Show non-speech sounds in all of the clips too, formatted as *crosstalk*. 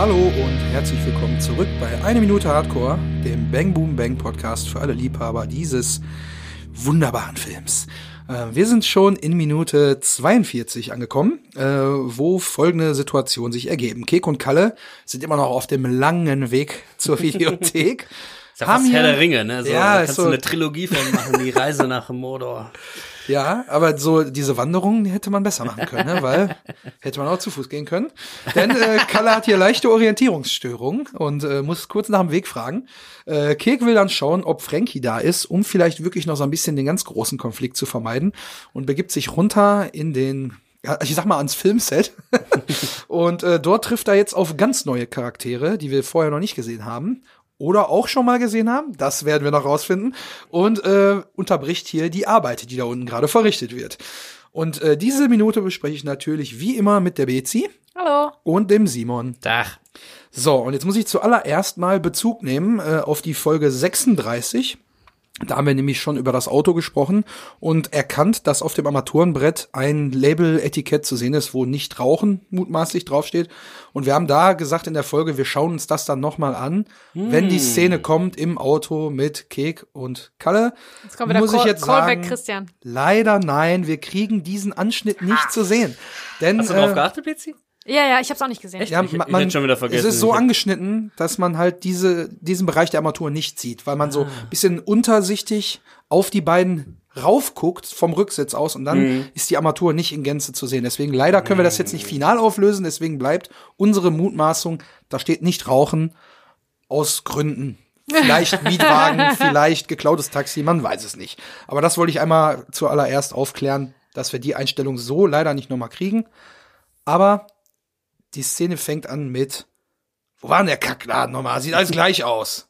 Hallo und herzlich willkommen zurück bei Eine Minute Hardcore, dem Bang Boom Bang Podcast für alle Liebhaber dieses wunderbaren Films. Äh, wir sind schon in Minute 42 angekommen, äh, wo folgende Situationen sich ergeben. Kek und Kalle sind immer noch auf dem langen Weg zur *laughs* Videothek. Ist ja fast Haben Herr der Ringe, ne? So, Ja, da ist kannst so- du eine Trilogie von machen, die Reise nach Mordor. *laughs* Ja, aber so diese Wanderung die hätte man besser machen können, ne? weil hätte man auch zu Fuß gehen können. Denn äh, Kalle hat hier leichte Orientierungsstörungen und äh, muss kurz nach dem Weg fragen. Äh, Kek will dann schauen, ob Frankie da ist, um vielleicht wirklich noch so ein bisschen den ganz großen Konflikt zu vermeiden und begibt sich runter in den ja, ich sag mal ans Filmset. *laughs* und äh, dort trifft er jetzt auf ganz neue Charaktere, die wir vorher noch nicht gesehen haben. Oder auch schon mal gesehen haben, das werden wir noch rausfinden. Und äh, unterbricht hier die Arbeit, die da unten gerade verrichtet wird. Und äh, diese Minute bespreche ich natürlich wie immer mit der Bezi Hallo. und dem Simon. Dach. So, und jetzt muss ich zuallererst mal Bezug nehmen äh, auf die Folge 36. Da haben wir nämlich schon über das Auto gesprochen und erkannt, dass auf dem Armaturenbrett ein Label-Etikett zu sehen ist, wo nicht Rauchen mutmaßlich draufsteht. Und wir haben da gesagt in der Folge, wir schauen uns das dann nochmal an, wenn die Szene kommt im Auto mit Kek und Kalle. Jetzt kommt wieder muss ich Call, jetzt Callback sagen, Christian. leider nein, wir kriegen diesen Anschnitt nicht zu sehen. Denn, Hast du drauf äh, geachtet, Betsy? Ja, ja, ich hab's auch nicht gesehen. Echt? ja, Ich- ma- ich man, hätte schon wieder vergessen. Es ist so Ich angeschnitten, dass man halt diese, diesen Bereich der Armatur nicht sieht, weil man so Ah. ein bisschen untersichtig auf die beiden raufguckt vom Rücksitz aus und dann Mhm. ist die Armatur nicht in Gänze zu sehen. Deswegen leider können wir das jetzt nicht final auflösen, deswegen bleibt unsere Mutmaßung, da steht nicht Rauchen aus Gründen. Vielleicht *laughs* Mietwagen, vielleicht geklautes Taxi, man weiß es nicht. Aber das wollte ich einmal zuallererst aufklären, dass wir die Einstellung so leider nicht nochmal kriegen. Aber die Szene fängt an mit, wo war denn der Kackladen nochmal? Sieht alles gleich aus.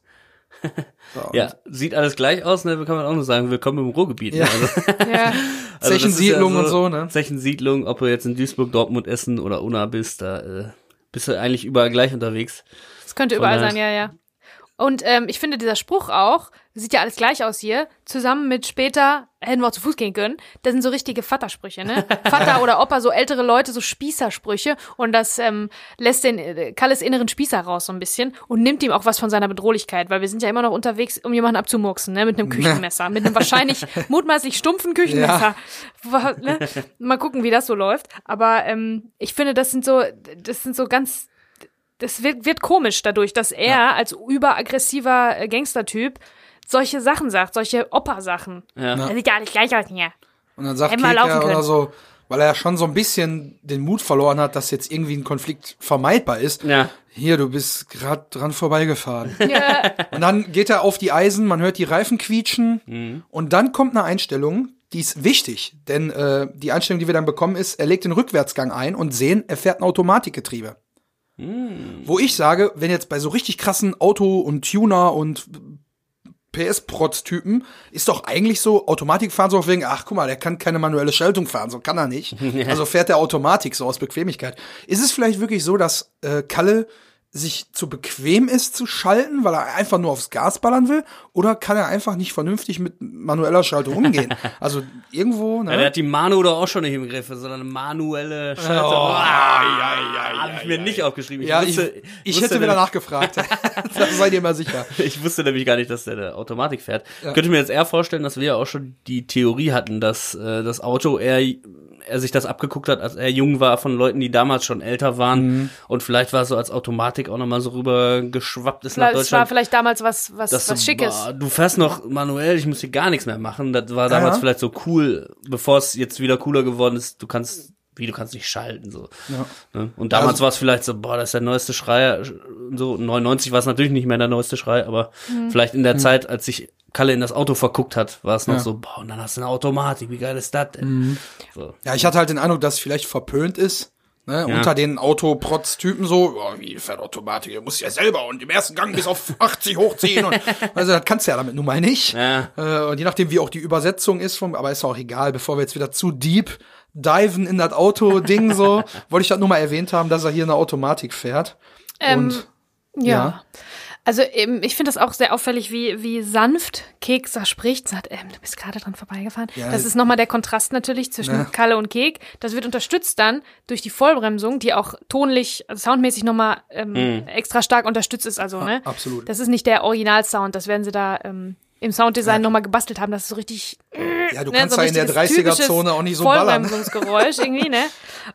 *laughs* So, Ja, sieht alles gleich aus, ne? Kann man auch nur sagen, willkommen im Ruhrgebiet. Ja. Ne? Also, *laughs* Ja. also das ist Zechensiedlung und so, ne? Zechensiedlung, ob du jetzt in Duisburg, Dortmund, Essen oder Unna bist, da äh, bist du eigentlich überall gleich unterwegs. Das könnte Von überall sein, ja, ja. Und ähm, ich finde, dieser Spruch auch, sieht ja alles gleich aus hier, zusammen mit später hätten wir auch zu Fuß gehen können, das sind so richtige Vatersprüche, ne? *laughs* Vater oder Opa, so ältere Leute, so Spießersprüche. Und das ähm, lässt den äh, Kalles inneren Spießer raus so ein bisschen und nimmt ihm auch was von seiner Bedrohlichkeit, weil wir sind ja immer noch unterwegs, um jemanden abzumurksen, ne? Mit einem Küchenmesser, mit einem wahrscheinlich *laughs* mutmaßlich stumpfen Küchenmesser. *laughs* Wa- Ne? Mal gucken, wie das so läuft. Aber ähm, ich finde, das sind so, das sind so ganz das wird, wird komisch dadurch, dass er als überaggressiver äh, Gangstertyp solche Sachen sagt, solche Opa-Sachen. Ja. Das sieht ja alles gleich aus hier. Und dann sagt Hätten wir Kek laufen ja oder so, weil er ja schon so ein bisschen den Mut verloren hat, dass jetzt irgendwie ein Konflikt vermeidbar ist. Ja. Hier, du bist gerade dran vorbeigefahren. *laughs* Ja, Und dann geht er auf die Eisen, man hört die Reifen quietschen Mhm. und dann kommt eine Einstellung, die ist wichtig, denn äh, die Einstellung, die wir dann bekommen, ist, er legt den Rückwärtsgang ein und sehen, er fährt ein Automatikgetriebe. Mhm. Wo ich sage, wenn jetzt bei so richtig krassen Auto- und Tuner und PS-Protz-Typen ist doch eigentlich so, Automatik fahren so auf wegen, ach guck mal, der kann keine manuelle Schaltung fahren, so kann er nicht. *laughs* Also fährt der Automatik so aus Bequemlichkeit. Ist es vielleicht wirklich so, dass äh, Kalle sich zu bequem ist zu schalten, weil er einfach nur aufs Gas ballern will? Oder kann er einfach nicht vernünftig mit manueller Schaltung umgehen? *laughs* Also irgendwo, Ja, der ne? hat die Manu doch auch schon nicht im Griff, sondern eine manuelle Schaltung. Oh, ah, ja, ja, Hab ich mir nicht aufgeschrieben. Ja, ich, wusste, ich wusste hätte wieder nachgefragt. *laughs* *laughs* da seid ihr mal sicher. Ich wusste nämlich gar nicht, dass der eine Automatik fährt. Könnte mir jetzt eher vorstellen, dass wir ja auch schon die Theorie hatten, dass äh, das Auto eher er sich das abgeguckt hat, als er jung war, von Leuten, die damals schon älter waren Mhm. und vielleicht war es so als Automatik auch nochmal so rüber geschwappt ist nach das war Deutschland. vielleicht damals was, was, was du, Schickes. boah, du fährst noch manuell, ich muss hier gar nichts mehr machen. Das war damals Ja. vielleicht so cool, bevor es jetzt wieder cooler geworden ist. Du kannst, wie du kannst nicht schalten so. Ne? Und damals Also- war es vielleicht so, boah, das ist der neueste Schrei. und So 99 war es natürlich nicht mehr der neueste Schrei, aber Mhm. vielleicht Mhm. in der Zeit, als sich Kalle in das Auto verguckt hat, war es noch Ja. so, boah, und dann hast du eine Automatik, wie geil ist das denn? Mhm. So. Ja, ich hatte halt den Eindruck, dass es vielleicht verpönt ist. Ne, Ja. Unter den Autoprotz-Typen so, oh, wie fährt Automatik, du musst ja selber und im ersten Gang bis auf *laughs* 80 hochziehen. Und, also das kannst du ja damit nun mal nicht. Ja. Äh, und je nachdem, wie auch die Übersetzung ist, vom, aber ist auch egal, bevor wir jetzt wieder zu deep diven in das Auto-Ding so, *laughs* wollte ich das nur mal erwähnt haben, dass er hier eine Automatik fährt. Ähm, und ja. Also ähm, ich finde das auch sehr auffällig, wie, wie sanft Kek da spricht. Sagt, ähm, du bist gerade dran vorbeigefahren. Ja, das ist nochmal der Kontrast natürlich zwischen Ja. Kalle und Kek. Das wird unterstützt dann durch die Vollbremsung, die auch tonlich, also soundmäßig nochmal ähm, extra stark unterstützt ist. Also, ne? absolut. Das ist nicht der Originalsound. Das werden sie da ähm, im Sounddesign nochmal gebastelt haben. Das ist so richtig Ja, du ne, kannst so da in der richtiges, typisches 30er-Zone auch nicht so ballern. Vollbremsungsgeräusch *laughs* irgendwie, ne?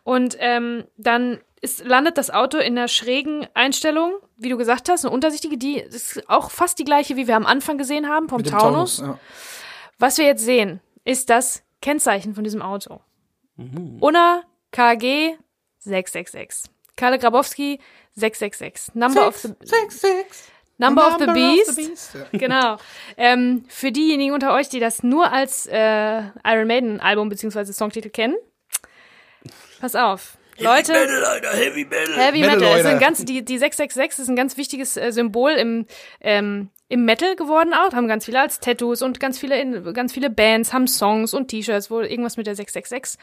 Und ähm, dann ist, landet das Auto in einer schrägen Einstellung, wie du gesagt hast, eine untersichtige, die ist auch fast die gleiche, wie wir am Anfang gesehen haben vom dem Taunus. ja. Was wir jetzt sehen, ist das Kennzeichen von diesem Auto. Unna KG 666. Kalle Grabowski 666. Number of the Number, of the Beast. Ja. *laughs* Genau. Ähm, für diejenigen unter euch, die das nur als äh, Iron Maiden Album beziehungsweise Songtitel kennen, pass auf. Leute, Heavy Metal. Heavy Metal, Metal, ist Leute. ein ganz, die, die 666 ist ein ganz wichtiges äh, Symbol im, ähm, im Metal geworden auch, haben ganz viele als Tattoos und ganz viele, in, ganz viele Bands haben Songs und T-Shirts, wo irgendwas mit der 666.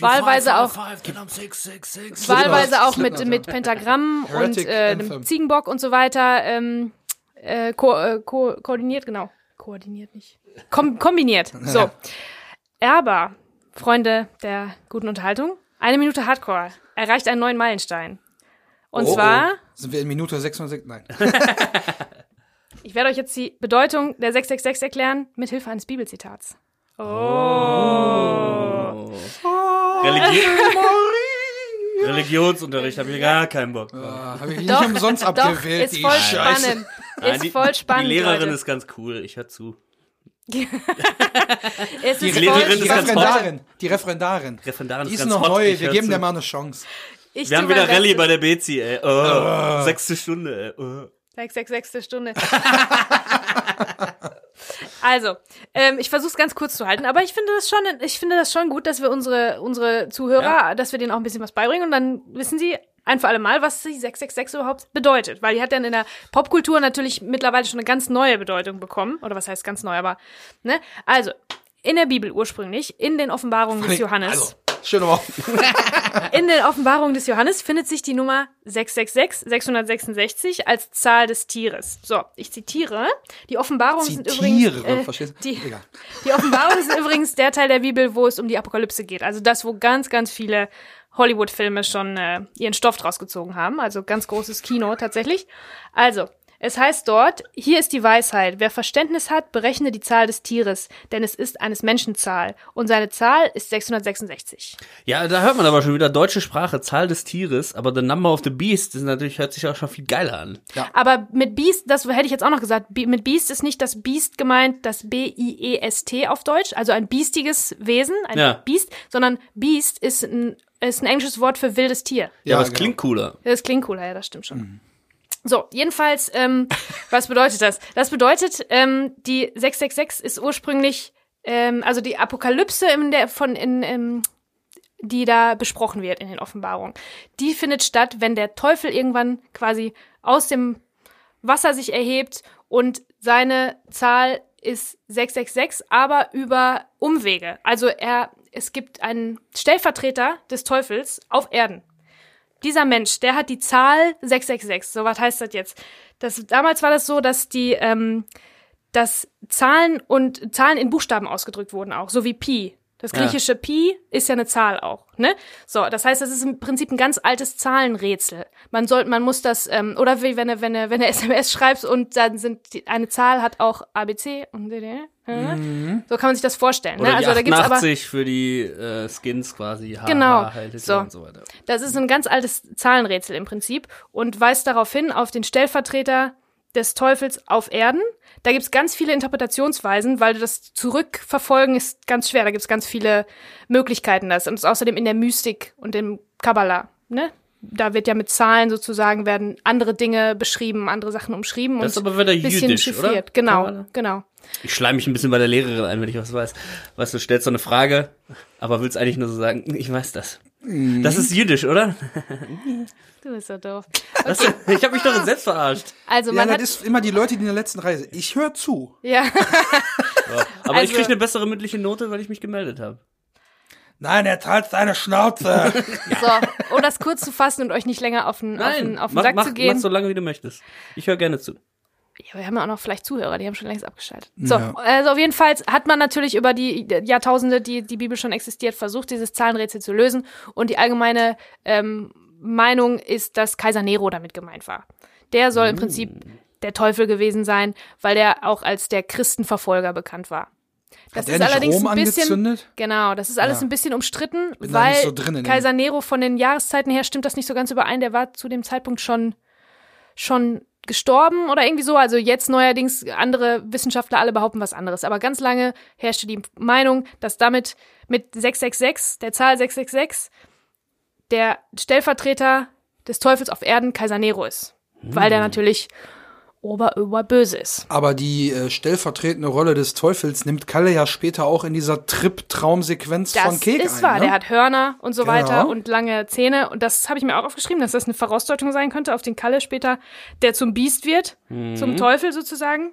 Wahlweise auch, wahlweise auch mit, mit Pentagrammen und äh, Ziegenbock und so weiter ähm, äh, ko äh, ko koordiniert, genau. Koordiniert nicht. Kom kombiniert. So. *laughs* Aber, Freunde der guten Unterhaltung, eine Minute Hardcore erreicht einen neuen Meilenstein. Und Oh, zwar, oh. Sind wir in Minute 606? Nein. *laughs* ich werde euch jetzt die Bedeutung der 666 erklären, mit Hilfe eines Bibelzitats. Oh. Religi *laughs* Religionsunterricht habe ich gar keinen Bock. drauf. Ah, Habe ich nicht Doch, umsonst doch, abgewählt, ist die voll Scheiße. spannend. Nein, Ist die, voll spannend, Die Lehrerin Leute. ist ganz cool, ich höre zu. *laughs* Es Die, ist Lehrerin ist. Referendarin. Die Referendarin. Referendarin Die ist ist ganz noch hot, neu. ich Wir geben zu. der mal eine Chance. Ich Wir haben wieder Rallye bei der Bezi, ey. Oh, Sechste Stunde, ey. Oh. 666. Stunde. *laughs* also, ähm, ich versuche es ganz kurz zu halten, aber ich finde das schon, ich finde das schon gut, dass wir unsere, unsere Zuhörer, dass wir denen auch ein bisschen was beibringen und dann wissen sie ein für alle Mal, was die 666 überhaupt bedeutet. Weil die hat dann in der Popkultur natürlich mittlerweile schon eine ganz neue Bedeutung bekommen. Oder was heißt ganz neu, aber, ne? Also, in der Bibel ursprünglich, in den Offenbarungen des Johannes. Also, schön aber. *laughs* In den Offenbarungen des Johannes findet sich die Nummer 666, 666 als Zahl des Tieres. So, ich zitiere. Die Offenbarungen sind übrigens. Äh, verstehst du? die, Egal. die Offenbarungen sind übrigens der Teil der Bibel, wo es um die Apokalypse geht. Also das, wo ganz, ganz viele Hollywood-Filme schon äh, ihren Stoff draus gezogen haben. Also ganz großes Kino tatsächlich. Also, es heißt dort, hier ist die Weisheit. Wer Verständnis hat, berechne die Zahl des Tieres, denn es ist eines Menschen Zahl. Und seine Zahl ist 666. Ja, da hört man aber schon wieder deutsche Sprache, Zahl des Tieres, aber The Number of the Beast ist natürlich, hört sich auch schon viel geiler an. Aber mit Beast, das hätte ich jetzt auch noch gesagt, mit Beast ist nicht das Beast gemeint, das B-I-E-S-T auf Deutsch, also ein biestiges Wesen, ein Ja. Biest, sondern Beast ist ein, ist ein englisches Wort für wildes Tier. Ja, aber es genau. klingt cooler. Das klingt cooler, ja, das stimmt schon. So, jedenfalls, ähm, *laughs* was bedeutet das? Das bedeutet, ähm, die 666 ist ursprünglich, ähm, also die Apokalypse in der, von, in, ähm, die da besprochen wird in den Offenbarungen. Die findet statt, wenn der Teufel irgendwann quasi aus dem Wasser sich erhebt und seine Zahl ist 666, aber über Umwege. Also er, es gibt einen Stellvertreter des Teufels auf Erden. Dieser Mensch, der hat die Zahl 666. So, was heißt das jetzt? Das, damals war das so, dass die, ähm, dass Zahlen und Zahlen in Buchstaben ausgedrückt wurden auch, so wie Pi. Das Ja. griechische Pi ist ja eine Zahl auch, ne? So, das heißt, das ist im Prinzip ein ganz altes Zahlenrätsel. Man soll, man muss das, ähm, oder wie wenn du, wenn du, wenn *laughs* du SMS schreibst und dann sind die, eine Zahl hat auch ABC und DD. äh? So kann man sich das vorstellen. Oder Ne? Also da gibt's aber 88 für die äh, Skins quasi. HH, Genau. Hitler So. Und so weiter. Das ist ein ganz altes Zahlenrätsel im Prinzip und weist darauf hin, auf den Stellvertreter des Teufels auf Erden. Da gibt's ganz viele Interpretationsweisen, weil das Zurückverfolgen ist ganz schwer. Da gibt's ganz viele Möglichkeiten das. Und es ist außerdem in der Mystik und im Kabbalah. Ne? Da wird ja mit Zahlen sozusagen werden andere Dinge beschrieben, andere Sachen umschrieben Das ist und aber wieder ein bisschen jüdisch, chiffriert. oder? Genau, genau. Ich schleim mich ein bisschen bei der Lehrerin ein, wenn ich was weiß. Weißt du, stellst so eine Frage, aber willst eigentlich nur so sagen, ich weiß das. Mhm. Das ist jüdisch, oder? *laughs* Du bist so doof. Das, ich habe mich doch selbst verarscht. Also Ja, man das hat ist immer die Leute, die in der letzten Reihe sind. Ich höre zu. *laughs* ja. Aber ich Also- krieg eine bessere mündliche Note, weil ich mich gemeldet habe. Nein, er teilt seine Schnauze. *laughs* So, um das kurz zu fassen und euch nicht länger auf den, auf den, auf den mach, Sack mach, zu gehen. mach so lange, wie du möchtest. Ich höre gerne zu. Ja, wir haben ja auch noch vielleicht Zuhörer, die haben schon längst abgeschaltet. So, Ja. also auf jeden Fall hat man natürlich über die Jahrtausende, die die Bibel schon existiert, versucht, dieses Zahlenrätsel zu lösen. Und die allgemeine ähm, Meinung ist, dass Kaiser Nero damit gemeint war. Der soll im Prinzip der Teufel gewesen sein, weil der auch als der Christenverfolger bekannt war. Das ist allerdings Rom ein bisschen angezündet? genau, das ist alles Ja. ein bisschen umstritten, weil so Kaiser Nero von den Jahreszeiten her stimmt das nicht so ganz überein. Der war zu dem Zeitpunkt schon schon gestorben oder irgendwie so. Also jetzt neuerdings andere Wissenschaftler alle behaupten was anderes. Aber ganz lange herrschte die Meinung, dass damit mit 666, der Zahl 666, der Stellvertreter des Teufels auf Erden Kaiser Nero ist. Weil der natürlich ober, ober böse ist. Aber die äh, stellvertretende Rolle des Teufels nimmt Kalle ja später auch in dieser Trip-Traumsequenz Das von Kek ist ein. wahr. ne? Der hat Hörner und so Genau. weiter und lange Zähne. Und das habe ich mir auch aufgeschrieben, dass das eine Vorausdeutung sein könnte auf den Kalle später, der zum Biest wird, Mhm. zum Teufel sozusagen.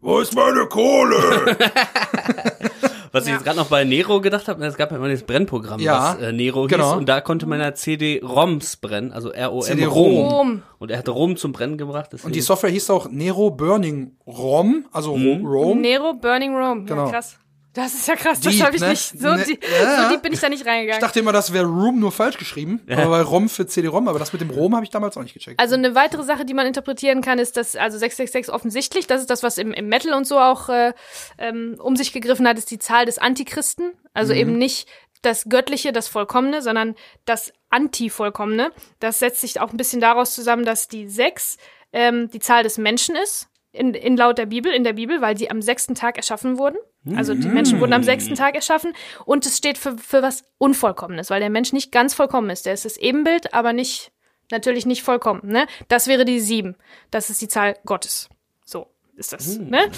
Wo ist meine Kohle? *laughs* Was ich Ja. jetzt gerade noch bei Nero gedacht habe, es gab ja immer das Brennprogramm, Ja, was äh, Nero genau. hieß. Und da konnte man ja CD-ROMs brennen, also R-O-M CD-ROM. Rom. Rom. Und er hatte Rom zum Brennen gebracht. Und die Software hieß auch Nero Burning ROM, also Mhm. Rome. Nero Burning Rome. Genau. Ja, krass. Das ist ja krass. Das Deep, habe ich ne? nicht. So, Ne, die, ja. so deep bin ich da nicht Ich reingegangen. dachte immer, das wäre Room nur falsch geschrieben, aber bei ROM für CD-ROM, aber das mit dem ROM habe ich damals auch nicht gecheckt. Also eine weitere Sache, die man interpretieren kann, ist, dass also 666 offensichtlich, das ist das, was im, im Metal und so auch äh, ähm, um sich gegriffen hat, ist die Zahl des Antichristen. Also eben nicht das Göttliche, das Vollkommene, sondern das Anti-Vollkommene. Das setzt sich auch ein bisschen daraus zusammen, dass die 6 ähm, die Zahl des Menschen ist. In, in laut der Bibel, in der Bibel, weil sie am sechsten Tag erschaffen wurden. Also die Menschen wurden am sechsten Tag erschaffen und es steht für, für was Unvollkommenes, weil der Mensch nicht ganz vollkommen ist. Der ist das Ebenbild, aber nicht natürlich nicht vollkommen, ne? Das wäre die sieben. Das ist die Zahl Gottes. So ist das, ne?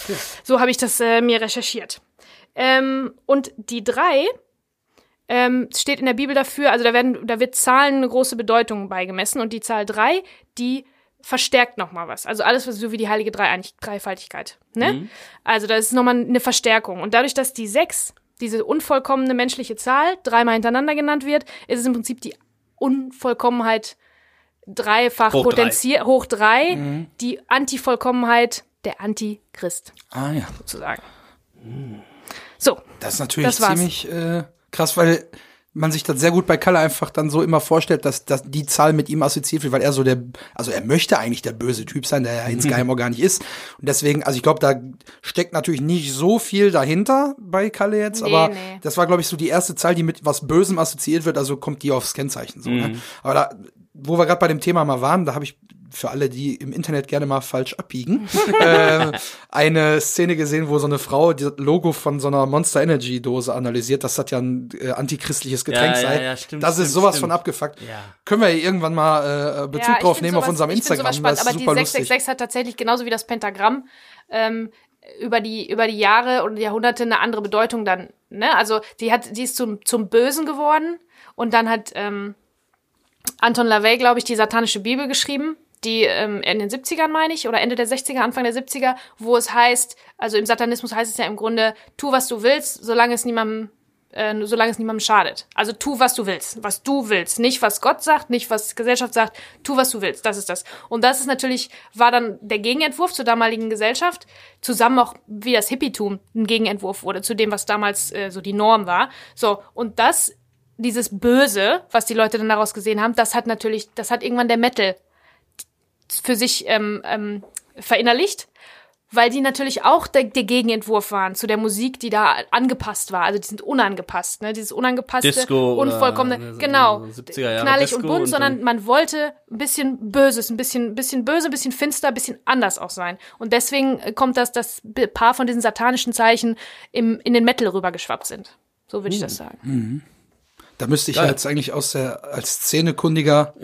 So habe ich das äh, mir recherchiert. Ähm, und die drei ähm, steht in der Bibel dafür, also da werden, da wird Zahlen eine große Bedeutung beigemessen und die Zahl drei, die verstärkt noch mal was. Also alles was so wie die heilige Dreieinig Dreifaltigkeit, ne? Also da ist noch mal eine Verstärkung und dadurch, dass die sechs diese unvollkommene menschliche Zahl dreimal hintereinander genannt wird, ist es im Prinzip die Unvollkommenheit dreifach Hoch drei. potenziert, hoch drei, die Antivollkommenheit der Antichrist ah ja, sozusagen. So, das ist natürlich Das ziemlich äh, krass, weil man sich das sehr gut bei Kalle einfach dann so immer vorstellt, dass, dass die Zahl mit ihm assoziiert wird, weil er so der, also er möchte eigentlich der böse Typ sein, der ja insgeheim *laughs* auch gar nicht ist. Und deswegen, also ich glaube, da steckt natürlich nicht so viel dahinter bei Kalle jetzt, Nee, aber nee. das war, glaube ich, so die erste Zahl, die mit was Bösem assoziiert wird, also kommt die aufs Kennzeichen so. Ne? Aber da, wo wir gerade bei dem Thema mal waren, da habe ich für alle, die im Internet gerne mal falsch abbiegen, *laughs* äh, eine Szene gesehen, wo so eine Frau das Logo von so einer Monster Energy Dose analysiert, dass das ja ein äh, antichristliches Getränk Ja, ja, sei. ja, stimmt, das ist stimmt, sowas stimmt. von abgefuckt. Ja. Können wir irgendwann mal äh, Bezug Ja, drauf nehmen auf sowas- unserem ich find Instagram. sowas spannend, das ist aber die super lustig. 666 hat tatsächlich genauso wie das Pentagramm ähm, über die über die Jahre und Jahrhunderte eine andere Bedeutung dann. Ne? Also die hat die ist zum zum Bösen geworden und dann hat ähm, Anton LaVey, glaube ich, die satanische Bibel geschrieben, die ähm, in den 70ern, meine ich, oder Ende der 60er, Anfang der 70er, wo es heißt, also im Satanismus heißt es ja im Grunde, tu, was du willst, solange es niemandem äh, solange es niemandem schadet. Also tu, was du willst. Was du willst. Nicht, was Gott sagt, nicht, was Gesellschaft sagt. Tu, was du willst. Das ist das. Und das ist natürlich, war dann der Gegenentwurf zur damaligen Gesellschaft. Zusammen auch, wie das Hippietum ein Gegenentwurf wurde zu dem, was damals äh, so die Norm war. So. Und das, dieses Böse, was die Leute dann daraus gesehen haben, das hat natürlich, das hat irgendwann der Metal für sich ähm, ähm, verinnerlicht, weil die natürlich auch der, der Gegenentwurf waren zu der Musik, die da angepasst war. Also die sind unangepasst, ne? Dieses unangepasste, Disco unvollkommene, genau, so 70er Jahre knallig Disco und bunt, und sondern man wollte ein bisschen Böses, ein bisschen, bisschen böse, ein bisschen finster, ein bisschen anders auch sein. Und deswegen äh, kommt das, dass ein paar von diesen satanischen Zeichen im, in den Metal rübergeschwappt sind. So würde ich Hm. das sagen. Da müsste ich ja jetzt eigentlich aus der, als Szenekundiger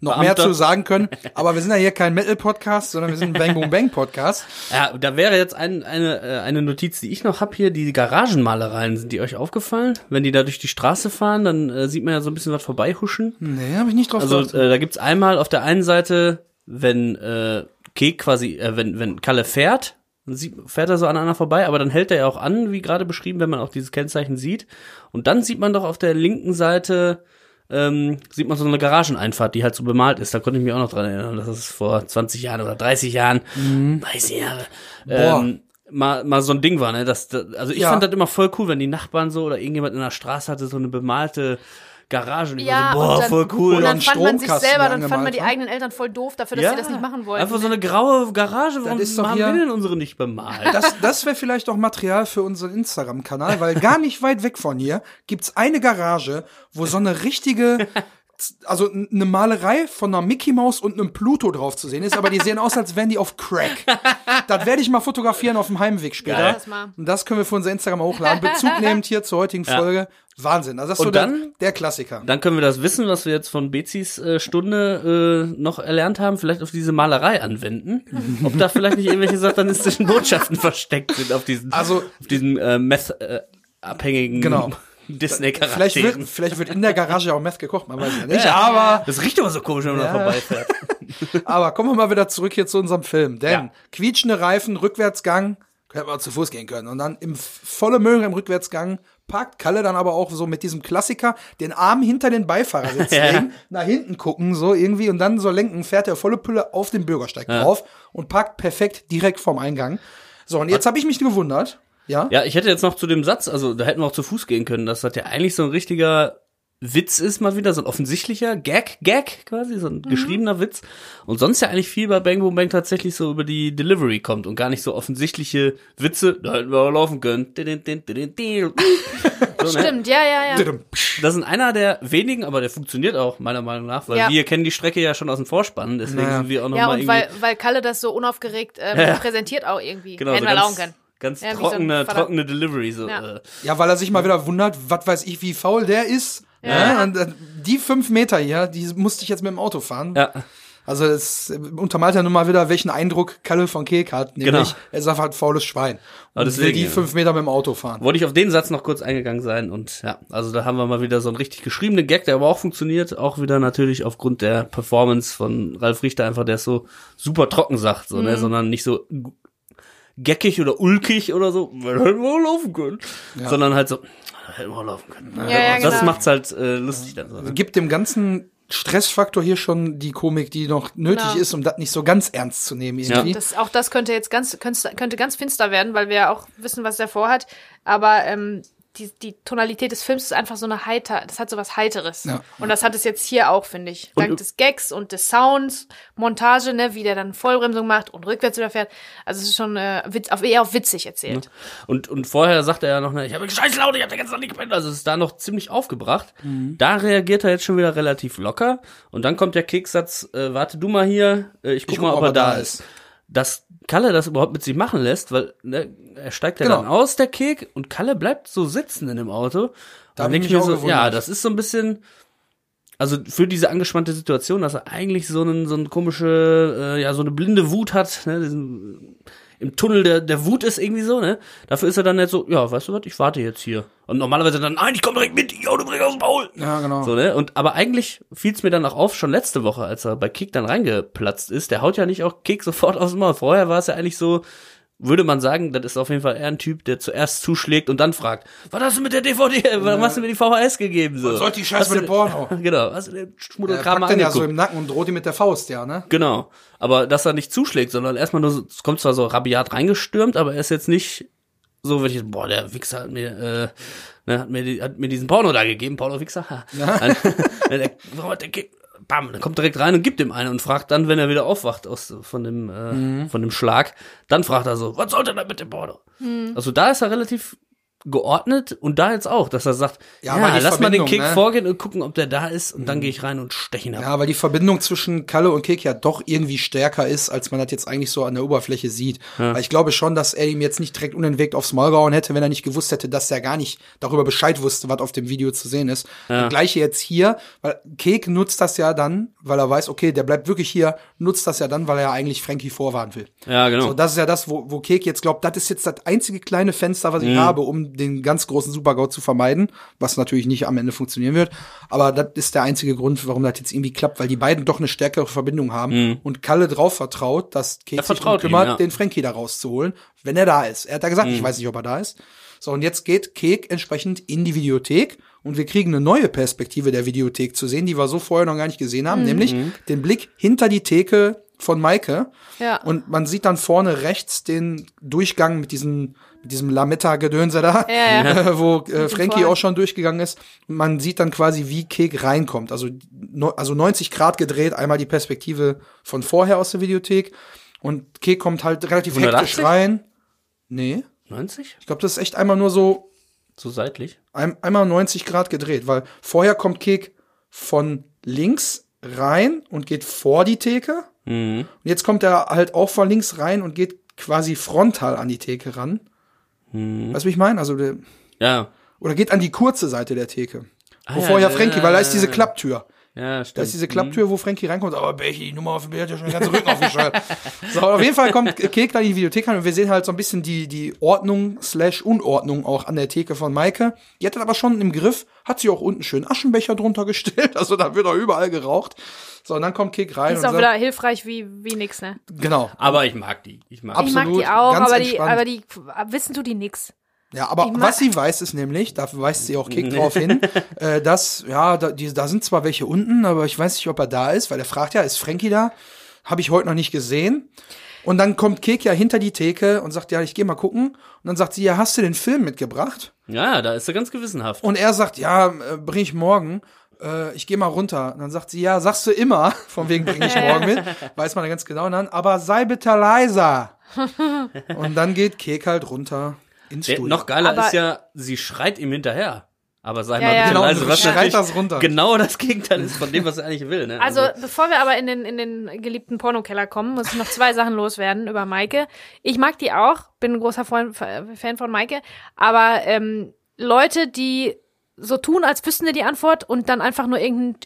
noch mehr Beamter. zu sagen können. Aber wir sind ja hier kein Metal-Podcast, sondern wir sind ein Bang Boom Bang Podcast. Ja, da wäre jetzt ein, eine, äh, eine Notiz, die ich noch hab hier, die Garagenmalereien. Sind die euch aufgefallen? Wenn die da durch die Straße fahren, dann äh, sieht man ja so ein bisschen was vorbeihuschen. Nee, habe ich nicht drauf Also äh, da gibt's einmal auf der einen Seite, wenn äh, Kek quasi, äh, wenn, wenn Kalle fährt, dann sieht, fährt er so an einer vorbei, aber dann hält er ja auch an, wie gerade beschrieben, wenn man auch dieses Kennzeichen sieht. Und dann sieht man doch auf der linken Seite ähm, sieht man so eine Garageneinfahrt, die halt so bemalt ist. Da konnte ich mich auch noch dran erinnern. Das ist vor 20 Jahren oder 30 Jahren, 30 Jahre. Ähm, mal, mal so ein Ding war, ne? Das, das, also ich Ja. fand das immer voll cool, wenn die Nachbarn so oder irgendjemand in der Straße hatte so eine bemalte Garage und Ja, so, boah, und dann, voll cool. Und dann fand man sich Stromkasten, selber, dann fand man die war. eigenen Eltern voll doof dafür, dass sie das nicht machen wollten. Einfach so eine graue Garage, warum ist doch haben hier- wir denn unsere nicht bemalt? Das, das wäre vielleicht auch Material für unseren Instagram-Kanal, weil gar nicht weit weg von hier gibt's eine Garage, wo so eine richtige, also eine Malerei von einer Mickey Maus und einem Pluto drauf zu sehen ist, aber die sehen aus, als wären die auf Crack. das werde ich mal fotografieren auf dem Heimweg später. Geil. Und das können wir für unser Instagram hochladen. Bezug nehmend hier zur heutigen Folge. Wahnsinn. Also das ist Und so der, dann- der Klassiker. Dann können wir das Wissen, was wir jetzt von Bezis äh, Stunde äh, noch erlernt haben, vielleicht auf diese Malerei anwenden. *laughs* Ob da vielleicht nicht irgendwelche satanistischen Botschaften versteckt sind auf diesen, Also- auf diesen äh, Meth-abhängigen Genau. Disney-Charakteren. Vielleicht wird, vielleicht wird in der Garage auch Meth gekocht, man weiß ja nicht. Aber das riecht aber so komisch, wenn man Ja. da vorbeifährt. *laughs* Aber kommen wir mal wieder zurück hier zu unserem Film. Denn Ja. quietschende Reifen, Rückwärtsgang, hätte man zu Fuß gehen können. Und dann im volle Möhre im Rückwärtsgang parkt Kalle dann aber auch so mit diesem Klassiker den Arm hinter den Beifahrersitz *laughs* Ja. legen, nach hinten gucken, so irgendwie und dann so lenken, fährt er volle Pulle auf den Bürgersteig drauf und parkt perfekt direkt vorm Eingang. So, und jetzt habe ich mich gewundert. Ja? Ja, ich hätte jetzt noch zu dem Satz, also da hätten wir auch zu Fuß gehen können, dass das ja eigentlich so ein richtiger Witz ist mal wieder, so ein offensichtlicher Gag, Gag quasi, so ein geschriebener Witz. Und sonst ja eigentlich viel bei Bang Boom Bang tatsächlich so über die Delivery kommt und gar nicht so offensichtliche Witze, da hätten wir auch laufen können. *laughs* So, ne? Stimmt, ja, ja, ja. Das ist einer der wenigen, aber der funktioniert auch meiner Meinung nach, weil Ja. wir kennen die Strecke ja schon aus dem Vorspann, deswegen Naja. sind wir auch noch Ja, mal und weil, weil Kalle das so unaufgeregt ähm, präsentiert auch irgendwie. genau, Hätten so wir laufen können. Ganz Ja, wie so trockene, trockene Delivery so. Ja. Äh. Ja, weil er sich mal wieder wundert, was weiß ich, wie faul der ist. Ja. und, äh, die fünf Meter hier, die musste ich jetzt mit dem Auto fahren. Ja. Also es untermalt ja nun mal wieder, welchen Eindruck Kalle von Kek hat. Nämlich, Genau. er ist einfach ein faules Schwein. Und deswegen, will die ja. fünf Meter mit dem Auto fahren. Wollte ich auf den Satz noch kurz eingegangen sein und ja, also da haben wir mal wieder so einen richtig geschriebenen Gag, der aber auch funktioniert, auch wieder natürlich aufgrund der Performance von Ralf Richter einfach, der es so super trocken sagt, so, Mhm. ne, sondern nicht so geckig oder ulkig oder so, "Wir hätten wir auch laufen können, sondern halt so, "Da hätten wir auch laufen können. Ja, ja, das genau. macht's halt äh, lustig dann so. Ne? Gibt dem ganzen Stressfaktor hier schon die Komik, die noch nötig Genau. ist, um das nicht so ganz ernst zu nehmen irgendwie. Das, auch das könnte jetzt ganz, könnte, könnte ganz finster werden, weil wir ja auch wissen, was er vorhat. Aber ähm, die, die Tonalität des Films ist einfach so eine heiter, das hat so was Heiteres. Ja. Und das hat es jetzt hier auch, finde ich. Dank Und- des Gags und des Sounds, Montage, ne, wie der dann Vollbremsung macht und rückwärts wieder fährt. Also es ist schon äh, witz, auf, eher auf witzig erzählt. Und, und vorher sagt er ja noch, ne, ich habe scheiß laut, ich habe den ganzen Tag nicht gepennt. Also es ist da noch ziemlich aufgebracht. Da reagiert er jetzt schon wieder relativ locker. Und dann kommt der Kekssatz, äh, warte du mal hier, äh, ich guck mal, ob er da ist. Dass Kalle das überhaupt mit sich machen lässt, weil ne, er steigt ja Genau. dann aus, der Kek, und Kalle bleibt so sitzen in dem Auto. Da denke ich mir so, ja, das ist so ein bisschen, also für diese angespannte Situation, dass er eigentlich so einen, so eine komische, äh, ja, so eine blinde Wut hat, ne, diesen, im Tunnel der, der Wut ist irgendwie so, ne? Dafür ist er dann nicht so, ja, weißt du was, ich warte jetzt hier. Und normalerweise dann, nein, ich komm direkt mit, ich Auto bring aus dem Maul. Ja, genau. So, ne? Und aber eigentlich fiel es mir dann auch auf, schon letzte Woche, als er bei Kick dann reingeplatzt ist, der haut ja nicht auch Kick sofort aus dem Maul. Vorher war es ja eigentlich so, würde man sagen, das ist auf jeden Fall eher ein Typ, der zuerst zuschlägt und dann fragt, was hast du mit der DVD, *laughs* warum hast du mir die VHS gegeben? So. Was soll die Scheiße mit dem Porno? *laughs* Genau, hast du den Er Schmuddelkram packt den ja so im Nacken und droht ihm mit der Faust, ja, ne? Genau. Aber dass er nicht zuschlägt, sondern erstmal nur, es kommt zwar so rabiat reingestürmt, aber er ist jetzt nicht so, wenn ich, boah, der Wichser hat mir, äh, ne, hat mir, die, hat mir diesen Porno da gegeben, Porno Wichser. Ha. Dann, *laughs* der, der, ge- bam, dann kommt direkt rein und gibt ihm eine und fragt dann, wenn er wieder aufwacht aus, von dem, äh, Mhm. von dem Schlag, dann fragt er so, was sollte denn mit dem Porno? Also da ist er relativ geordnet und da jetzt auch, dass er sagt, Ja, ja, lass mal den Kick ne? vorgehen und gucken, ob der da ist und dann gehe ich rein und steche ihn ab. Ja, weil die Verbindung zwischen Kalle und Kek ja doch irgendwie stärker ist, als man das jetzt eigentlich so an der Oberfläche sieht. Weil ich glaube schon, dass er ihm jetzt nicht direkt unentwegt aufs Maul gehauen hätte, wenn er nicht gewusst hätte, dass er gar nicht darüber Bescheid wusste, was auf dem Video zu sehen ist. Das Gleiche jetzt hier, weil Kek nutzt das ja dann, weil er weiß, okay, der bleibt wirklich hier, nutzt das ja dann, weil er ja eigentlich Frankie vorwarnen will. Ja, genau. So, das ist ja das, wo, wo Kek jetzt glaubt, das ist jetzt das einzige kleine Fenster, was ich Mhm. habe, um den ganz großen Super-GAU zu vermeiden, was natürlich nicht am Ende funktionieren wird. Aber das ist der einzige Grund, warum das jetzt irgendwie klappt, weil die beiden doch eine stärkere Verbindung haben und Kalle drauf vertraut, dass Kek Er sich darum vertraut ihm, kümmert, ja. Mhm. den Frankie da rauszuholen, wenn er da ist. Er hat ja gesagt, ich weiß nicht, ob er da ist. So, und jetzt geht Kek entsprechend in die Videothek und wir kriegen eine neue Perspektive der Videothek zu sehen, die wir so vorher noch gar nicht gesehen haben, nämlich den Blick hinter die Theke von Maike. Ja. Und man sieht dann vorne rechts den Durchgang mit diesem, mit diesem Lametta-Gedönse da, Ja, ja. *laughs* äh, wo äh, Frankie auch schon durchgegangen ist. Und man sieht dann quasi, wie Kek reinkommt. Also, no, also 90 Grad gedreht, einmal die Perspektive von vorher aus der Videothek. Und Kek kommt halt relativ 180? hektisch rein. Nee, 90? ich glaube, das ist echt einmal nur so So seitlich? ein, einmal 90 Grad gedreht, weil vorher kommt Kek von links rein und geht vor die Theke. Mhm. Und jetzt kommt er halt auch von links rein und geht quasi frontal an die Theke ran. Mhm. Weißt du, wie ich meine? Also, der, Ja. oder geht an die kurze Seite der Theke. Ah, wo ja, vorher ja, Frankie, weil da ist diese. Klapptür. Ja, Da stimmt. ist diese Klapptür, wo Frankie reinkommt. Aber Bechi, die Nummer auf dem Bild hat ja schon den ganzen Rücken aufgeschaltet. So, auf jeden Fall kommt Kek dann in die Videothek rein und wir sehen halt so ein bisschen die, die Ordnung slash Unordnung auch an der Theke von Maike. Die hat das aber schon im Griff, hat sie auch unten schön Aschenbecher drunter gestellt. Also da wird auch überall geraucht. So, und dann kommt Kek rein Ist und auch wieder sagt, hilfreich wie, wie nix, ne? genau. Aber ich mag die. Ich mag Ich mag die auch, aber die, aber die, wissen du die nix? Ja, aber was sie weiß, ist nämlich, da weist sie auch Kick drauf hin, *laughs* äh, dass, ja, da, die, da sind zwar welche unten, aber ich weiß nicht, ob er da ist, weil er fragt ja, ist Frankie da? Habe ich heute noch nicht gesehen. Und dann kommt Kek ja hinter die Theke und sagt, ja, ich gehe mal gucken. Und dann sagt sie, ja, hast du den Film mitgebracht? Ja, da ist er ganz gewissenhaft. Und er sagt, ja, äh, bring ich morgen. Äh, ich gehe mal runter. Und dann sagt sie, ja, sagst du immer, *laughs* von wegen bring ich morgen mit. *laughs* Weiß man ja ganz genau dann, aber sei bitte leiser. und dann geht Kek halt runter ins Der, Studio. noch geiler Aber- ist ja, sie schreit ihm hinterher. Aber sei Ja, mal ja. bitte Genau, leise, was schreit das runter. genau das Gegenteil ist von dem, was er eigentlich will. Ne? Also, bevor wir aber in den, in den geliebten Pornokeller kommen, muss ich noch zwei Sachen loswerden über Maike. Ich mag die auch, bin ein großer Freund, Fan von Maike, aber ähm, Leute, die so tun, als wüssten sie die Antwort und dann einfach nur irgendeinen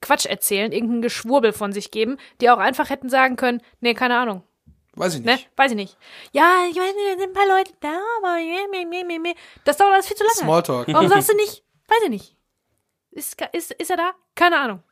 Quatsch erzählen, irgendeinen Geschwurbel von sich geben, die auch einfach hätten sagen können, nee, keine Ahnung, Weiß ich ne, nicht. weiß ich nicht. Ja, ich weiß nicht, da sind ein paar Leute da, aber das dauert alles viel zu lange. Smalltalk. Warum *laughs* sagst du nicht? Weiß ich nicht. Ist, ist, ist er da? Keine Ahnung.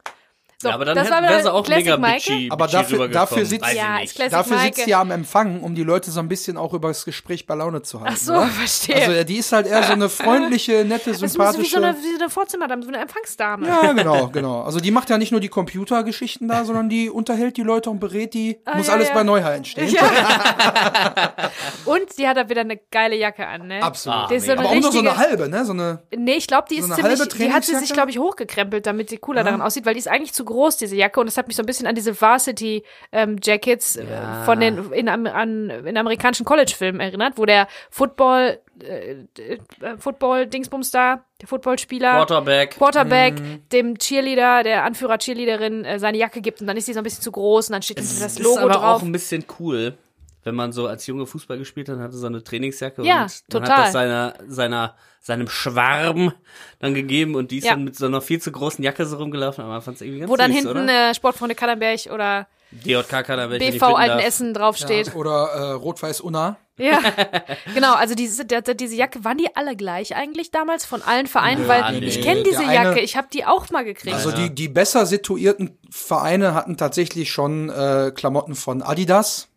So, ja, aber dann das war wäre sie auch Classic mega Maike. bitchy, Aber bitchy dafür- dafür sitzt- Ja, Dafür sitzt sie ja am Empfang, um die Leute so ein bisschen auch über das Gespräch bei Laune zu halten. Ach so, oder? verstehe. Also die ist halt eher so eine *laughs* freundliche, nette, das ist wie sympathische. so eine, wie so eine Vorzimmerdame, so eine Empfangsdame. ja, *laughs* genau, genau. Also die macht ja nicht nur die Computergeschichten da, sondern die unterhält die Leute und berät die. muss Ah, ja, alles ja. bei Neuheiten stehen. *laughs* Und sie hat da wieder eine geile Jacke an, ne? Absolut. Ah, so Aber auch nur so eine halbe, ne? So eine. Nee, ich glaube, die ist so eine halbe ziemlich, die hat sie sich, glaube ich, hochgekrempelt, damit sie cooler daran aussieht, weil die ist eigentlich zu groß, diese Jacke. Und das hat mich so ein bisschen an diese Varsity ähm, Jackets äh, von den in, an, in amerikanischen College-Filmen erinnert, wo der Football, äh, äh, Football-Dingsbums da, der Footballspieler. Quarterback. Quarterback Mhm. dem Cheerleader, der Anführer Cheerleaderin äh, seine Jacke gibt und dann ist die so ein bisschen zu groß und dann steht das Das Logo ist aber drauf. auch ein bisschen cool, wenn man so als Junge Fußball gespielt hat, hatte so eine Trainingsjacke Ja, und dann total. hat das seiner, seiner, seinem Schwarm dann gegeben und die ist Ja. dann mit so einer viel zu großen Jacke so rumgelaufen, aber man fand es irgendwie ganz wo dann süß, hinten oder? äh, Sportfreunde Kallenberg oder DJK nicht BV finden darf. Altenessen draufsteht. Oder äh, Rot-Weiß Unna. Ja, genau. Also diese, diese Jacke, waren die alle gleich eigentlich damals von allen Vereinen? Weil nee, ich kenne diese eine- Jacke, ich habe die auch mal gekriegt. Also die, die besser situierten Vereine hatten tatsächlich schon äh, Klamotten von Adidas.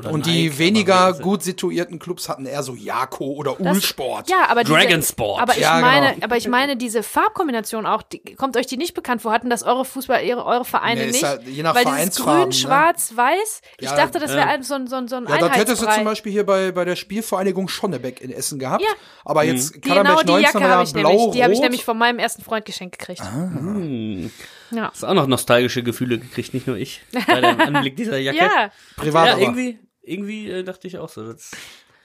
Oder Und Nike, die weniger gut situierten Clubs hatten eher so Jako oder Ulsport. Ja, aber diese, Dragon Sport. Aber ich Ja, genau. meine, aber ich meine diese Farbkombination auch. Die, kommt euch die nicht bekannt vor? Hatten das eure Fußball, ihre, eure Vereine Nee, ist nicht? halt je nach Weil dieses Grün, ne? Schwarz, Weiß. Ich Ja, dachte, das wäre ja. ein- so ein so ein so ein Ja, das hättest du zum Beispiel hier bei, bei der Spielvereinigung Schonnebeck in Essen gehabt. Ja. Aber jetzt Genau Kallerberg die 19 Jacke habe ich nämlich. Die habe ich nämlich von meinem ersten Freund geschenkt gekriegt. Hm. Ja. Hast auch noch nostalgische Gefühle gekriegt, nicht nur ich, *laughs* bei dem Anblick dieser Jacke. Ja, Privat ja aber. irgendwie, irgendwie äh, dachte ich auch so. Das,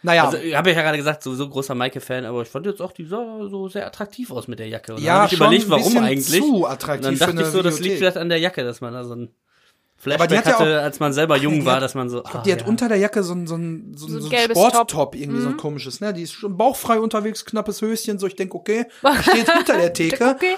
Naja, Also, ich habe ja gerade gesagt, sowieso großer Maike-Fan, aber ich fand jetzt auch, die sah so sehr attraktiv aus mit der Jacke. Und dann Ja, hab ich schon überlegt, ein warum bisschen eigentlich. zu attraktiv Und dann dachte ich so, das liegt Videothek. vielleicht an der Jacke, dass man da so ein Aber die Flashback hat ja hatte, als man selber jung die war, hat- dass man so. Ich glaub, die hat unter der Jacke so ein, so ein, so ein, So ein Sporttop, irgendwie so ein komisches, ne? Die ist schon bauchfrei unterwegs, knappes Höschen, so ich denke, okay, *laughs* steht hinter der Theke. okay.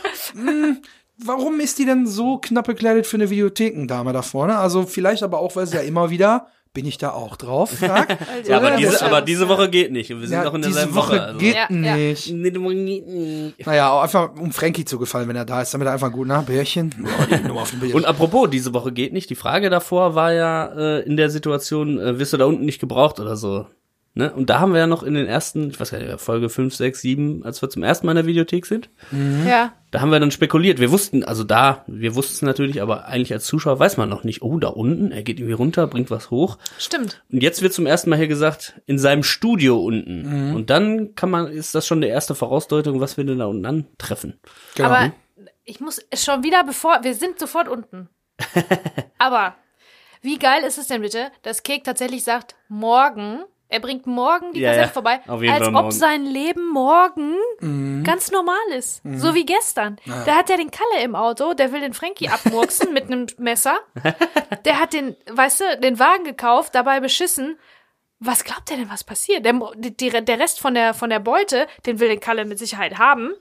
Warum ist die denn so knapp bekleidet für eine Videothekendame da vorne? Also vielleicht aber auch, weil sie ja immer wieder, bin ich da auch drauf, fragt. *laughs* Ja, aber diese, aber diese Woche geht nicht. Und wir sind ja, noch in derselben Woche Woche. also. geht Ja, ja. nicht. Diese Woche geht nicht. Naja, auch einfach um Frankie zu gefallen, wenn er da ist, damit er einfach gut, na, Bärchen. Und apropos, diese Woche geht nicht. Die Frage davor war ja äh, in der Situation, äh, wirst du da unten nicht gebraucht oder so. Ne? Und da haben wir ja noch in den ersten, ich weiß gar nicht, Folge 5, 6, 7, als wir zum ersten Mal in der Videothek sind, Ja. da haben wir dann spekuliert. Wir wussten, also da, wir wussten es natürlich, aber eigentlich als Zuschauer weiß man noch nicht, oh, da unten, er geht irgendwie runter, bringt was hoch. Stimmt. Und jetzt wird zum ersten Mal hier gesagt, in seinem Studio unten. Und dann kann man, ist das schon die erste Vorausdeutung, was wir denn da unten antreffen. Genau. Aber ich muss schon wieder, bevor, wir sind sofort unten. *laughs* Aber wie geil ist es denn bitte, dass Kek tatsächlich sagt, morgen, er bringt morgen die Ja, Kassette ja, vorbei, auf jeden als Fall ob morgen. sein Leben morgen ganz normal ist. So wie gestern. Da hat er den Kalle im Auto, der will den Frankie *laughs* abmurksen mit einem Messer. Der hat den, weißt du, den Wagen gekauft, dabei beschissen. Was glaubt er denn, was passiert? Der, die, der Rest von der, von der Beute, den will den Kalle mit Sicherheit haben.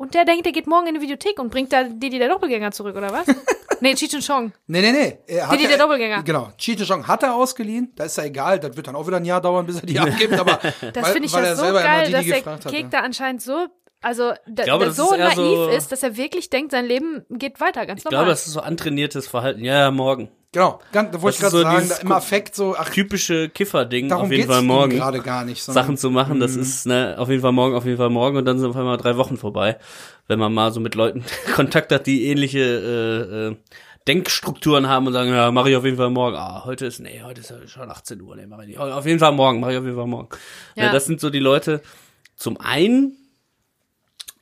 Und der denkt, der geht morgen in die Videothek und bringt da Didi der Doppelgänger zurück, oder was? *laughs* nee, Cheech and Chong. Nee, nee, nee. Er hat Didi, der Doppelgänger. Genau. Cheech Chong hat er ausgeliehen. Da ist ja egal. Das wird dann auch wieder ein Jahr dauern, bis er die abgibt. Aber *laughs* Das finde ich weil ja er so geil, dass der hat. Kek ja. da anscheinend so, also da, glaube, der so ist naiv so- ist, dass er wirklich denkt, sein Leben geht weiter, ganz Ich normal. glaube, das ist so antrainiertes Verhalten. Ja, ja, morgen. Genau. Ganz, da wollte ich gerade so sagen, im Affekt so, ach, Typische Kifferding, darum auf jeden geht's Fall morgen. gerade gar nicht. sondern- Sachen zu machen, das ist ne, auf jeden Fall morgen, auf jeden Fall morgen und dann sind auf einmal drei Wochen vorbei, wenn man mal so mit Leuten *laughs* Kontakt hat, die ähnliche äh, äh, Denkstrukturen haben und sagen, ja, mache ich auf jeden Fall morgen. Ah, heute ist, nee, heute ist schon 18 Uhr, nee, mache ich nicht. Auf jeden Fall morgen, mache ich auf jeden Fall morgen. Ja. Ja. das sind so die Leute, zum einen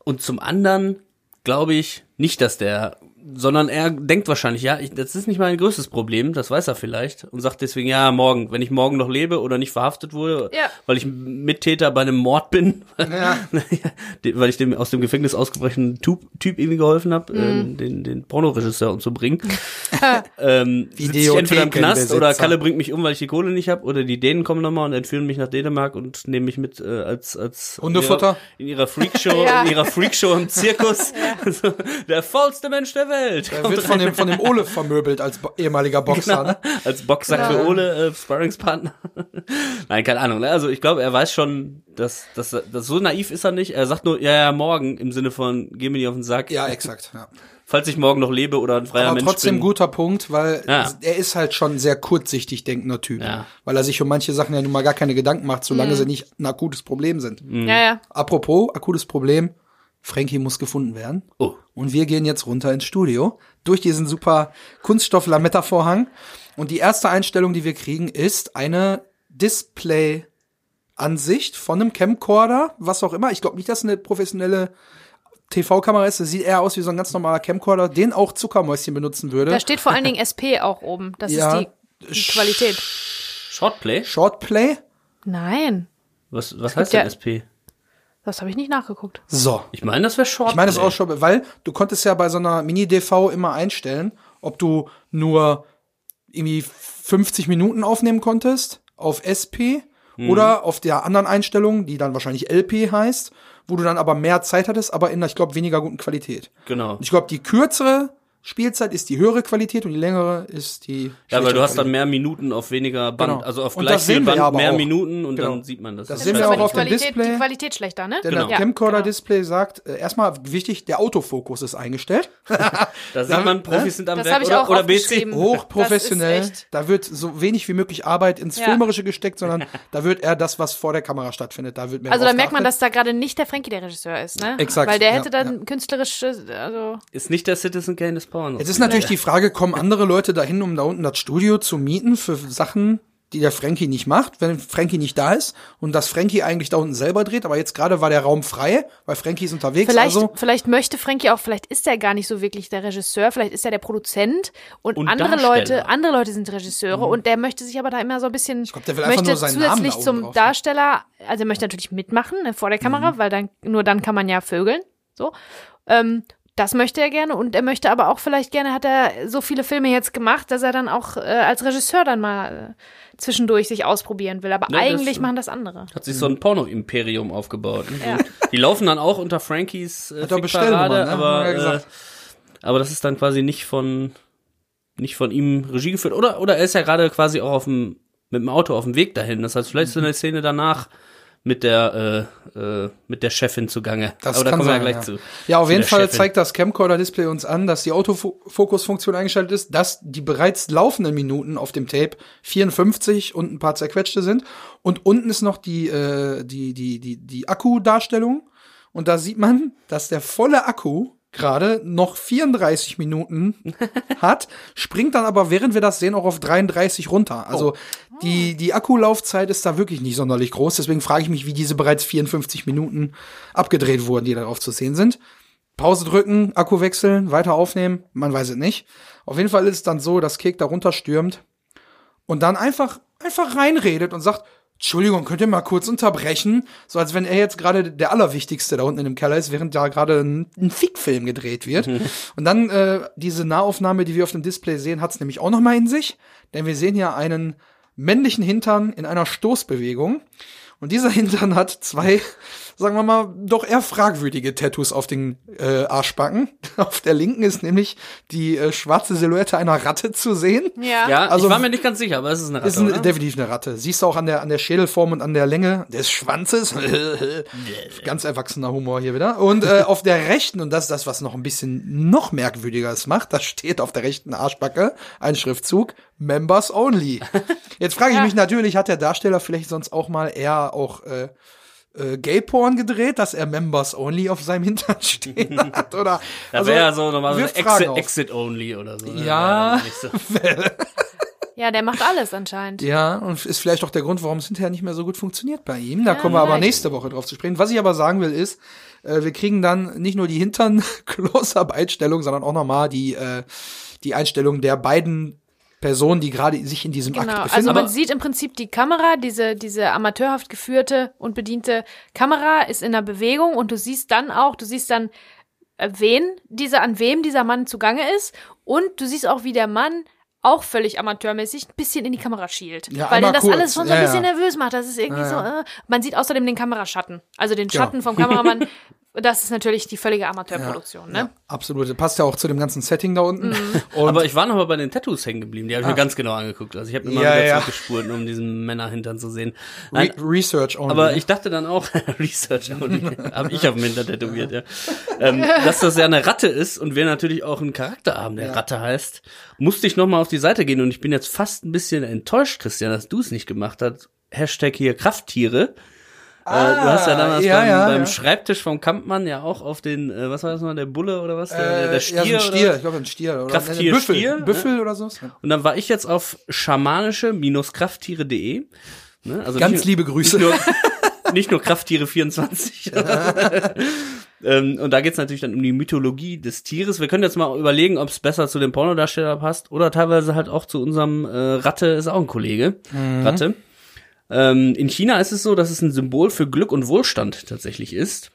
und zum anderen glaube ich nicht, dass der, sondern er denkt wahrscheinlich, ja, ich, das ist nicht mein größtes Problem, das weiß er vielleicht und sagt deswegen, ja, morgen, wenn ich morgen noch lebe oder nicht verhaftet wurde, Ja. weil ich Mittäter bei einem Mord bin, Ja. *laughs* weil ich dem aus dem Gefängnis ausgebrochenen Typ, typ irgendwie geholfen habe, Mhm. ähm, den, den Pornoregisseur umzubringen. *laughs* ähm, sitz ich entweder im Knast oder. Kalle bringt mich um, weil ich die Kohle nicht habe, oder die Dänen kommen nochmal und entführen mich nach Dänemark und nehmen mich mit äh, als als Hundefutter? in ihrer, in ihrer Freakshow, *laughs* Ja. in ihrer Freakshow im Zirkus, so, der faulste Mensch der Welt. Er wird von dem, von dem Ole vermöbelt als bo ehemaliger Boxer. Ne? als Boxsack für Ole, äh, Sparringspartner. *laughs* Nein, keine Ahnung. Ne? Also ich glaube, er weiß schon, dass, dass, dass so naiv ist er nicht. Er sagt nur, ja, ja, morgen im Sinne von, geh mir nicht auf den Sack. Ja, exakt. Ja. *laughs* Falls ich morgen noch lebe oder ein freier Aber Mensch trotzdem bin. guter Punkt, weil Ja. er ist halt schon ein sehr kurzsichtig denkender Typ. Ja. Weil er sich um manche Sachen ja nun mal gar keine Gedanken macht, solange Mhm. sie nicht ein akutes Problem sind. Mhm. ja, ja. Apropos akutes Problem, Frankie muss gefunden werden. Oh. Und wir gehen jetzt runter ins Studio durch diesen super Kunststoff-Lametta-Vorhang. Und die erste Einstellung, die wir kriegen, ist eine Display-Ansicht von einem Camcorder, was auch immer. Ich glaube nicht, dass es eine professionelle TV-Kamera ist. Das sieht eher aus wie so ein ganz normaler Camcorder, den auch Zuckermäuschen benutzen würde. Da steht vor allen Dingen SP auch oben. Das Ja. ist die, die Qualität. Shortplay? Shortplay. Nein, Was, was heißt ja- denn SP? Das habe ich nicht nachgeguckt. So. Ich meine, das wäre Shortplay. Ich meine, das ist auch schon, weil du konntest ja bei so einer Mini-DV immer einstellen, ob du nur irgendwie 50 Minuten aufnehmen konntest auf SP oder auf der anderen Einstellung, die dann wahrscheinlich LP heißt, wo du dann aber mehr Zeit hattest, aber in, ich glaube, weniger guten Qualität. Genau. Und ich glaube, die kürzere Spielzeit ist die höhere Qualität und die längere ist die Ja, weil du hast dann mehr Minuten auf weniger Band, Genau. also auf gleich das viel sehen wir Band ja aber mehr auch. Minuten und Genau. dann sieht man das. Das Ja, sehen wir auch die auf dem Qualität, Display. Die Qualität schlechter, ne? Denn Genau. der Camcorder-Display sagt, äh, erstmal wichtig, der Autofokus ist eingestellt. *laughs* Da sieht man, Profis sind am Das Werk habe ich oder, auch oder BC. hochprofessionell. Das Da wird so wenig wie möglich Arbeit ins Ja. Filmerische gesteckt, sondern da wird eher das, was vor der Kamera stattfindet. Da wird mehr Also da merkt man, dass da gerade nicht der Frankie der Regisseur ist, ne? Exakt, Weil der hätte dann künstlerisch, also Ist nicht der Citizen Kane des Pornos. Jetzt ist natürlich die Frage, kommen andere Leute dahin, um da unten das Studio zu mieten für Sachen, die der Frankie nicht macht, wenn Frankie nicht da ist und dass Frankie eigentlich da unten selber dreht, aber jetzt gerade war der Raum frei, weil Frankie ist unterwegs, vielleicht, also vielleicht möchte Frankie auch, vielleicht ist er gar nicht so wirklich der Regisseur, vielleicht ist er der Produzent und, Und andere Darsteller. Leute, andere Leute sind Regisseure und der möchte sich aber da immer so ein bisschen, ich glaub, der will einfach möchte nur seinen Namen zusätzlich da oben zum drauf. Darsteller, also er möchte natürlich mitmachen ne, vor der Kamera, weil dann nur dann kann man ja vögeln, so. Ähm, das möchte er gerne und er möchte aber auch vielleicht gerne, hat er so viele Filme jetzt gemacht, dass er dann auch äh, als Regisseur dann mal äh, zwischendurch sich ausprobieren will. Aber Ja, das- eigentlich machen das andere. Hat sich so ein Porno-Imperium aufgebaut. ne? Ja. Die laufen dann auch unter Frankies äh, Hat er ne? aber, er äh, aber das ist dann quasi nicht von nicht von ihm Regie geführt. Oder, oder er ist ja gerade quasi auch auf dem, mit dem Auto auf dem Weg dahin. Das heißt, vielleicht ist Mhm. in der Szene danach, mit der äh, äh, mit der Chefin zugange. Das Aber da kommen wir sein, ja gleich ja. zu. Ja, auf zu jeden Fall Chefin. zeigt das Camcorder-Display uns an, dass die Autofokusfunktion eingeschaltet ist, dass die bereits laufenden Minuten auf dem Tape 54 und ein paar zerquetschte sind. Und unten ist noch die, äh, die, die, die, die Akkudarstellung. Und da sieht man, dass der volle Akku gerade noch 34 Minuten *laughs* hat, springt dann aber, während wir das sehen, auch auf 33 runter. Also die, die Akkulaufzeit ist da wirklich nicht sonderlich groß. Deswegen frage ich mich, wie diese bereits 54 Minuten abgedreht wurden, die darauf zu sehen sind. Pause drücken, Akku wechseln, weiter aufnehmen, man weiß es nicht. Auf jeden Fall ist es dann so, dass Kek da runterstürmt und dann einfach, einfach reinredet und sagt, Entschuldigung, könnt ihr mal kurz unterbrechen? So als wenn er jetzt gerade der Allerwichtigste da unten in dem Keller ist, während da gerade ein, ein Fickfilm gedreht wird. *laughs* Und dann äh, diese Nahaufnahme, die wir auf dem Display sehen, hat's nämlich auch noch mal in sich. Denn wir sehen hier einen männlichen Hintern in einer Stoßbewegung. Und dieser Hintern hat zwei, sagen wir mal, doch eher fragwürdige Tattoos auf den äh, Arschbacken. *laughs* Auf der linken ist nämlich die äh, schwarze Silhouette einer Ratte zu sehen. Ja. Ja, Also- ich war mir nicht ganz sicher, aber es ist eine Ratte, Ist ein, oder? definitiv eine Ratte. Siehst du auch an der, an der Schädelform und an der Länge des Schwanzes. *laughs* Ganz erwachsener Humor hier wieder. Und äh, auf der rechten, und das ist das, was noch ein bisschen noch merkwürdiger es macht, da steht auf der rechten Arschbacke ein Schriftzug Members Only. Jetzt frage ich mich natürlich, hat der Darsteller vielleicht sonst auch mal eher auch äh, äh, Gay-Porn gedreht, dass er Members Only auf seinem Hintern *laughs* stehen *laughs* hat? Oder Da wäre ja so nochmal so Exit. Exit Only oder so. ne? Ja. So. *laughs* Ja, der macht alles anscheinend. Ja, und ist vielleicht auch der Grund, warum es hinterher nicht mehr so gut funktioniert bei ihm. Da kommen wir aber vielleicht. nächste Woche drauf zu sprechen. Was ich aber sagen will, ist, äh, wir kriegen dann nicht nur die Hintern-Close-Up-Einstellung, sondern auch nochmal die, äh, die Einstellung der beiden Personen, die gerade sich in diesem Genau, Akt also befinden. man sieht im Prinzip die Kamera, diese, diese amateurhaft geführte und bediente Kamera ist in der Bewegung und du siehst dann auch, du siehst dann, äh, wen dieser, an wem dieser Mann zugange ist und du siehst auch, wie der Mann auch völlig amateurmäßig ein bisschen in die Kamera schielt. Ja, weil einmal den das kurz. alles schon so ein Ja, bisschen ja. nervös macht. Das ist irgendwie so, äh, man sieht außerdem den Kameraschatten. Also den. Schatten vom Kameramann. *laughs* Das ist natürlich die völlige Amateurproduktion, ne? ja, absolut. Das passt ja auch zu dem ganzen Setting da unten. Mhm. Und Aber ich war noch mal bei den Tattoos hängen geblieben. Die habe ich mir ganz genau angeguckt. Also ich habe immer Ja, wieder ja. zurückgespult, um diesen Männerhintern zu sehen. Re Nein, Research only. aber ich dachte dann auch, *laughs* Research only, habe ich auf dem Hintern tätowiert, ja. Ähm, dass das ja eine Ratte ist und wir natürlich auch einen Charakter haben, der Ratte heißt, musste ich noch mal auf die Seite gehen und ich bin jetzt fast ein bisschen enttäuscht, Christian, dass du es nicht gemacht hast. Hashtag hier Krafttiere. Äh, du hast ja damals ja, beim, ja, beim ja. Schreibtisch vom Kampmann ja auch auf den, äh, was war das noch, der Bulle oder was? Der, äh, der Stier, ja, so ein Stier. Ich glaube, ein Stier. Oder Krafttier, Büffel. Stier, Büffel oder so. Und dann war ich jetzt auf schamanische-krafttiere.de. Ne? Also Ganz nicht, liebe Grüße. Nicht nur, *laughs* nicht nur Krafttiere 24. *laughs* ähm, und da geht's natürlich dann um die Mythologie des Tieres. Wir können jetzt mal überlegen, ob es besser zu dem Pornodarsteller passt oder teilweise halt auch zu unserem äh, Ratte, ist auch ein Kollege. Ratte. Ähm, in China ist es so, dass es ein Symbol für Glück und Wohlstand tatsächlich ist.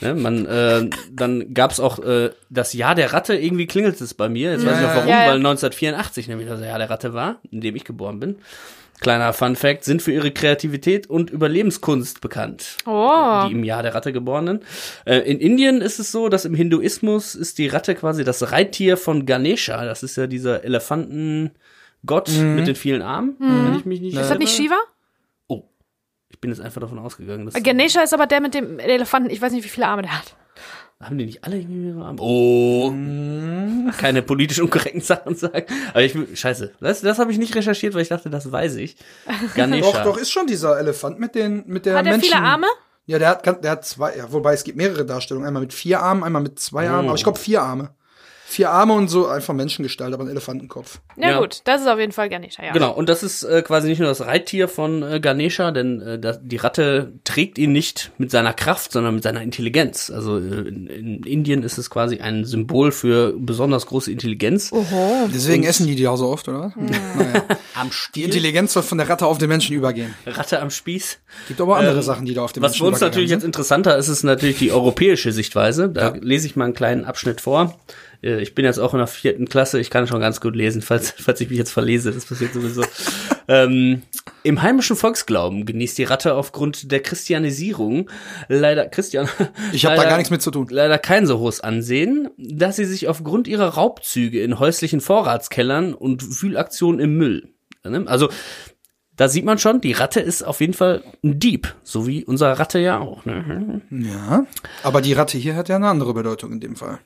Ne, man, äh, dann gab's auch äh, das Jahr der Ratte, irgendwie klingelt es bei mir. Jetzt weiß ich auch warum, Ja, ja. weil 1984 nämlich das Jahr der Ratte war, in dem ich geboren bin. Kleiner Fun Fact, sind für ihre Kreativität und Überlebenskunst bekannt. Oh. Die im Jahr der Ratte geborenen. Äh, in Indien ist es so, dass im Hinduismus ist die Ratte quasi das Reittier von Ganesha. Das ist ja dieser Elefantengott mit den vielen Armen, wenn ich mich nicht Ist das nicht. Shiva? Ich bin jetzt einfach davon ausgegangen, dass Ganesha ist aber der mit dem Elefanten. Ich weiß nicht, wie viele Arme der hat. Haben die nicht alle irgendwie mehrere Arme? Oh, *laughs* keine politisch unkorrekten Sachen sagen. Aber ich, scheiße, das, das habe ich nicht recherchiert, weil ich dachte, das weiß ich. *laughs* Ganesha. Doch, doch, ist schon dieser Elefant mit den, mit der Hat er Menschen. viele Arme? Ja, der hat, ganz- der hat zwei, ja, wobei es gibt mehrere Darstellungen. Einmal mit vier Armen, einmal mit zwei Armen, Oh. aber ich glaube vier Arme. Vier Arme und so einfach Menschengestalt, aber ein Elefantenkopf. Ja, Ja. gut, das ist auf jeden Fall Ganesha, ja. Genau, und das ist äh, quasi nicht nur das Reittier von äh, Ganesha, denn äh, das, die Ratte trägt ihn nicht mit seiner Kraft, sondern mit seiner Intelligenz. Also äh, in, in Indien ist es quasi ein Symbol für besonders große Intelligenz. Oho. Deswegen essen die die auch so oft, oder? Naja. Am Die Stiel, Intelligenz soll von der Ratte auf den Menschen übergehen. Ratte am Spieß. Gibt aber andere Sachen, die da auf Was Menschen für uns natürlich jetzt sind. interessanter ist, ist natürlich die europäische Sichtweise. Da Ja. lese ich mal einen kleinen Abschnitt vor. Äh, Ich bin jetzt auch in der vierten Klasse, ich kann schon ganz gut lesen, falls, *laughs* falls ich mich jetzt verlese, das passiert sowieso. *laughs* ähm, Im heimischen Volksglauben genießt die Ratte aufgrund der Christianisierung leider, Christian, *laughs* Ich habe da gar nichts mit zu tun. leider kein so hohes Ansehen, dass sie sich aufgrund ihrer Raubzüge in häuslichen Vorratskellern und Wühlaktionen im Müll, ne? also da sieht man schon, die Ratte ist auf jeden Fall ein Dieb, so wie unsere Ratte ja auch. Ne? Ja. Aber die Ratte hier hat ja eine andere Bedeutung in dem Fall.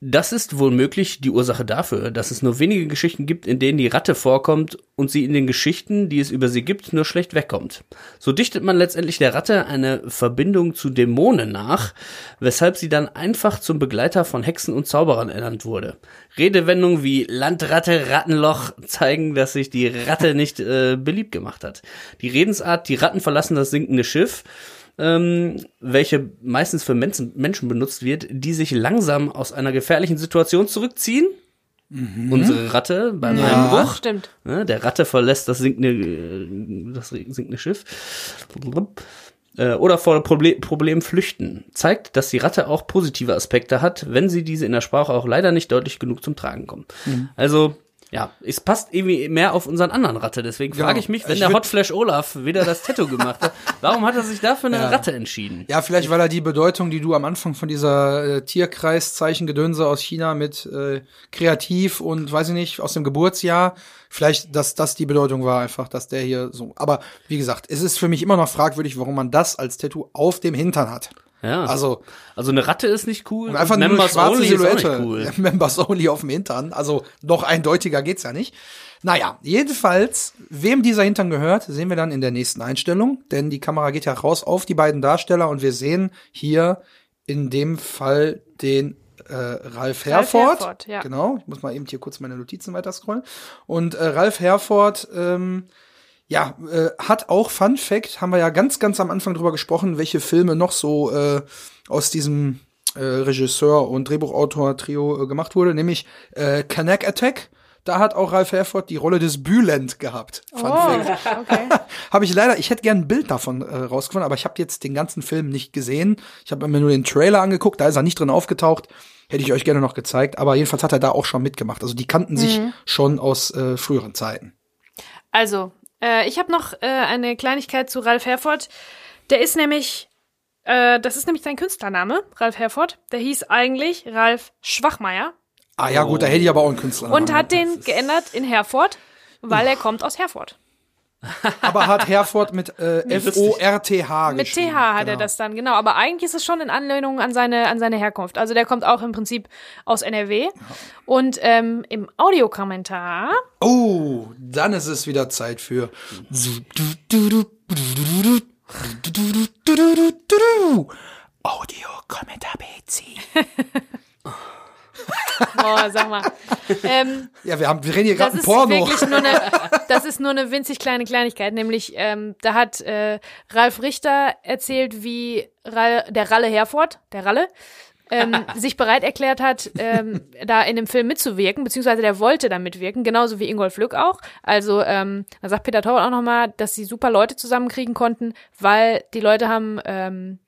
Das ist wohl möglich die Ursache dafür, dass es nur wenige Geschichten gibt, in denen die Ratte vorkommt und sie in den Geschichten, die es über sie gibt, nur schlecht wegkommt. So dichtet man letztendlich der Ratte eine Verbindung zu Dämonen nach, weshalb sie dann einfach zum Begleiter von Hexen und Zauberern ernannt wurde. Redewendungen wie Landratte, Rattenloch zeigen, dass sich die Ratte nicht äh, beliebt gemacht hat. Die Redensart, die Ratten verlassen das sinkende Schiff, ähm, welche meistens für Menschen, Menschen benutzt wird, die sich langsam aus einer gefährlichen Situation zurückziehen. Unsere Ratte beim Ja. Einbruch. Stimmt. Ne, der Ratte verlässt das sinkende, äh, das sinkende Schiff. Äh, Oder vor Proble Problem flüchten. Zeigt, dass die Ratte auch positive Aspekte hat, wenn sie diese in der Sprache auch leider nicht deutlich genug zum Tragen kommen. Also, ja, es passt irgendwie mehr auf unseren anderen Ratte. Deswegen Genau. frage ich mich, wenn Ich der Hotflash Olaf wieder das Tattoo gemacht hat, *laughs* warum hat er sich dafür eine Ja. Ratte entschieden? Ja, vielleicht weil er die Bedeutung, die du am Anfang von dieser äh, Tierkreiszeichen-Gedönse aus China mit äh, kreativ und weiß ich nicht, aus dem Geburtsjahr, vielleicht, dass das die Bedeutung war, einfach, dass der hier so. Aber wie gesagt, es ist für mich immer noch fragwürdig, warum man das als Tattoo auf dem Hintern hat. Ja. Also Also eine Ratte ist nicht cool. und einfach nur eine schwarze only ist auch Silhouette. nicht cool. *laughs* Members only auf dem Hintern. Also noch eindeutiger geht's ja nicht. Naja, jedenfalls, wem dieser Hintern gehört, sehen wir dann in der nächsten Einstellung, denn die Kamera geht ja raus auf die beiden Darsteller und wir sehen hier in dem Fall den äh, Ralf Herford. Herford, ja. Genau, ich muss mal eben hier kurz meine Notizen weiter scrollen. Und äh, Ralf Herford, ähm, ja, äh, hat auch Fun Fact, haben wir ja ganz, ganz am Anfang drüber gesprochen, welche Filme noch so äh, aus diesem äh, Regisseur und Drehbuchautor-Trio äh, gemacht wurde, nämlich äh, Connect Attack. Da hat auch Ralf Herford die Rolle des Bülent gehabt. Fun Oh, Fact. okay. *laughs* Habe ich leider, ich hätte gern ein Bild davon äh, rausgefunden, aber ich habe jetzt den ganzen Film nicht gesehen. Ich habe mir nur den Trailer angeguckt, da ist er nicht drin aufgetaucht. Hätte ich euch gerne noch gezeigt, aber jedenfalls hat er da auch schon mitgemacht. Also die kannten sich schon aus äh, früheren Zeiten. Also, äh, ich habe noch äh, eine Kleinigkeit zu Ralf Herford. Der ist nämlich, äh, das ist nämlich sein Künstlername, Ralf Herford. Der hieß eigentlich Ralf Schwachmeier Ah ja, gut, da hätte ich aber auch einen Künstler. und hat den geändert in Herford, weil er kommt aus Herford. Aber hat Herford mit äh, F-O-R-T-H Mit geschrieben. TH hat er Genau. das dann, genau. Aber eigentlich ist es schon in Anlehnung an seine, an seine Herkunft. Also der kommt auch im Prinzip aus NRW. Und ähm, im Audiokommentar Oh, dann ist es wieder Zeit für *laughs* Audio-Kommentar BC. *laughs* Oh, sag mal. ähm, Ja, wir haben, wir reden hier gerade Porno. wirklich nur eine, *laughs* das ist nur eine winzig kleine Kleinigkeit, nämlich ähm, da hat äh, Ralf Richter erzählt, wie Ral, der Ralle Herford, der Ralle, ähm, *laughs* sich bereit erklärt hat, ähm, da in dem Film mitzuwirken, beziehungsweise der wollte da mitwirken, genauso wie Ingolf Lück auch. Also ähm, da sagt Peter Taubert auch nochmal, dass sie super Leute zusammenkriegen konnten, weil die Leute haben ähm,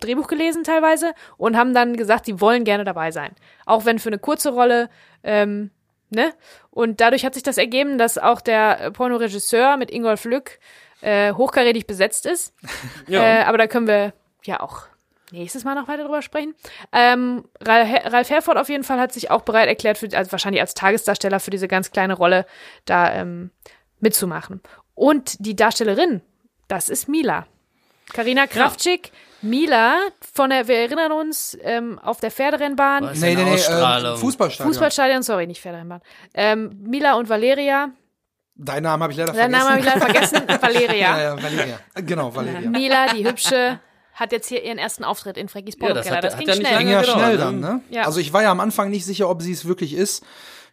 Drehbuch gelesen teilweise und haben dann gesagt, sie wollen gerne dabei sein. Auch wenn für eine kurze Rolle, ähm, ne? Und dadurch hat sich das ergeben, dass auch der Pornoregisseur mit Ingolf Lück äh, hochkarätig besetzt ist. *laughs* Ja. Äh, aber da können wir ja auch nächstes Mal noch weiter drüber sprechen. Ähm, Ralf, Her- Ralf Herford auf jeden Fall hat sich auch bereit erklärt, für, also wahrscheinlich als Tagesdarsteller für diese ganz kleine Rolle da ähm, mitzumachen. Und die Darstellerin, das ist Mila. Karina Kraftschick, Mila von der, wir erinnern uns, ähm, auf der Pferderennbahn, Was? Nee, nee, nee, äh, Ausstrahlung. Fußballstadion. Fußballstadion, sorry, nicht Pferderennbahn. Ähm, Mila und Valeria, Deinen Namen habe ich leider vergessen. Namen habe ich leider vergessen, Valeria. ja, ja, Valeria. Genau, Valeria. Mila, die hübsche, hat jetzt hier ihren ersten Auftritt in Frankis Ja, das hat- das, hat ging ja nicht schnell. Ging lange ja schnell ne? dann, ne? Ja. Also ich war ja am Anfang nicht sicher, ob sie es wirklich ist.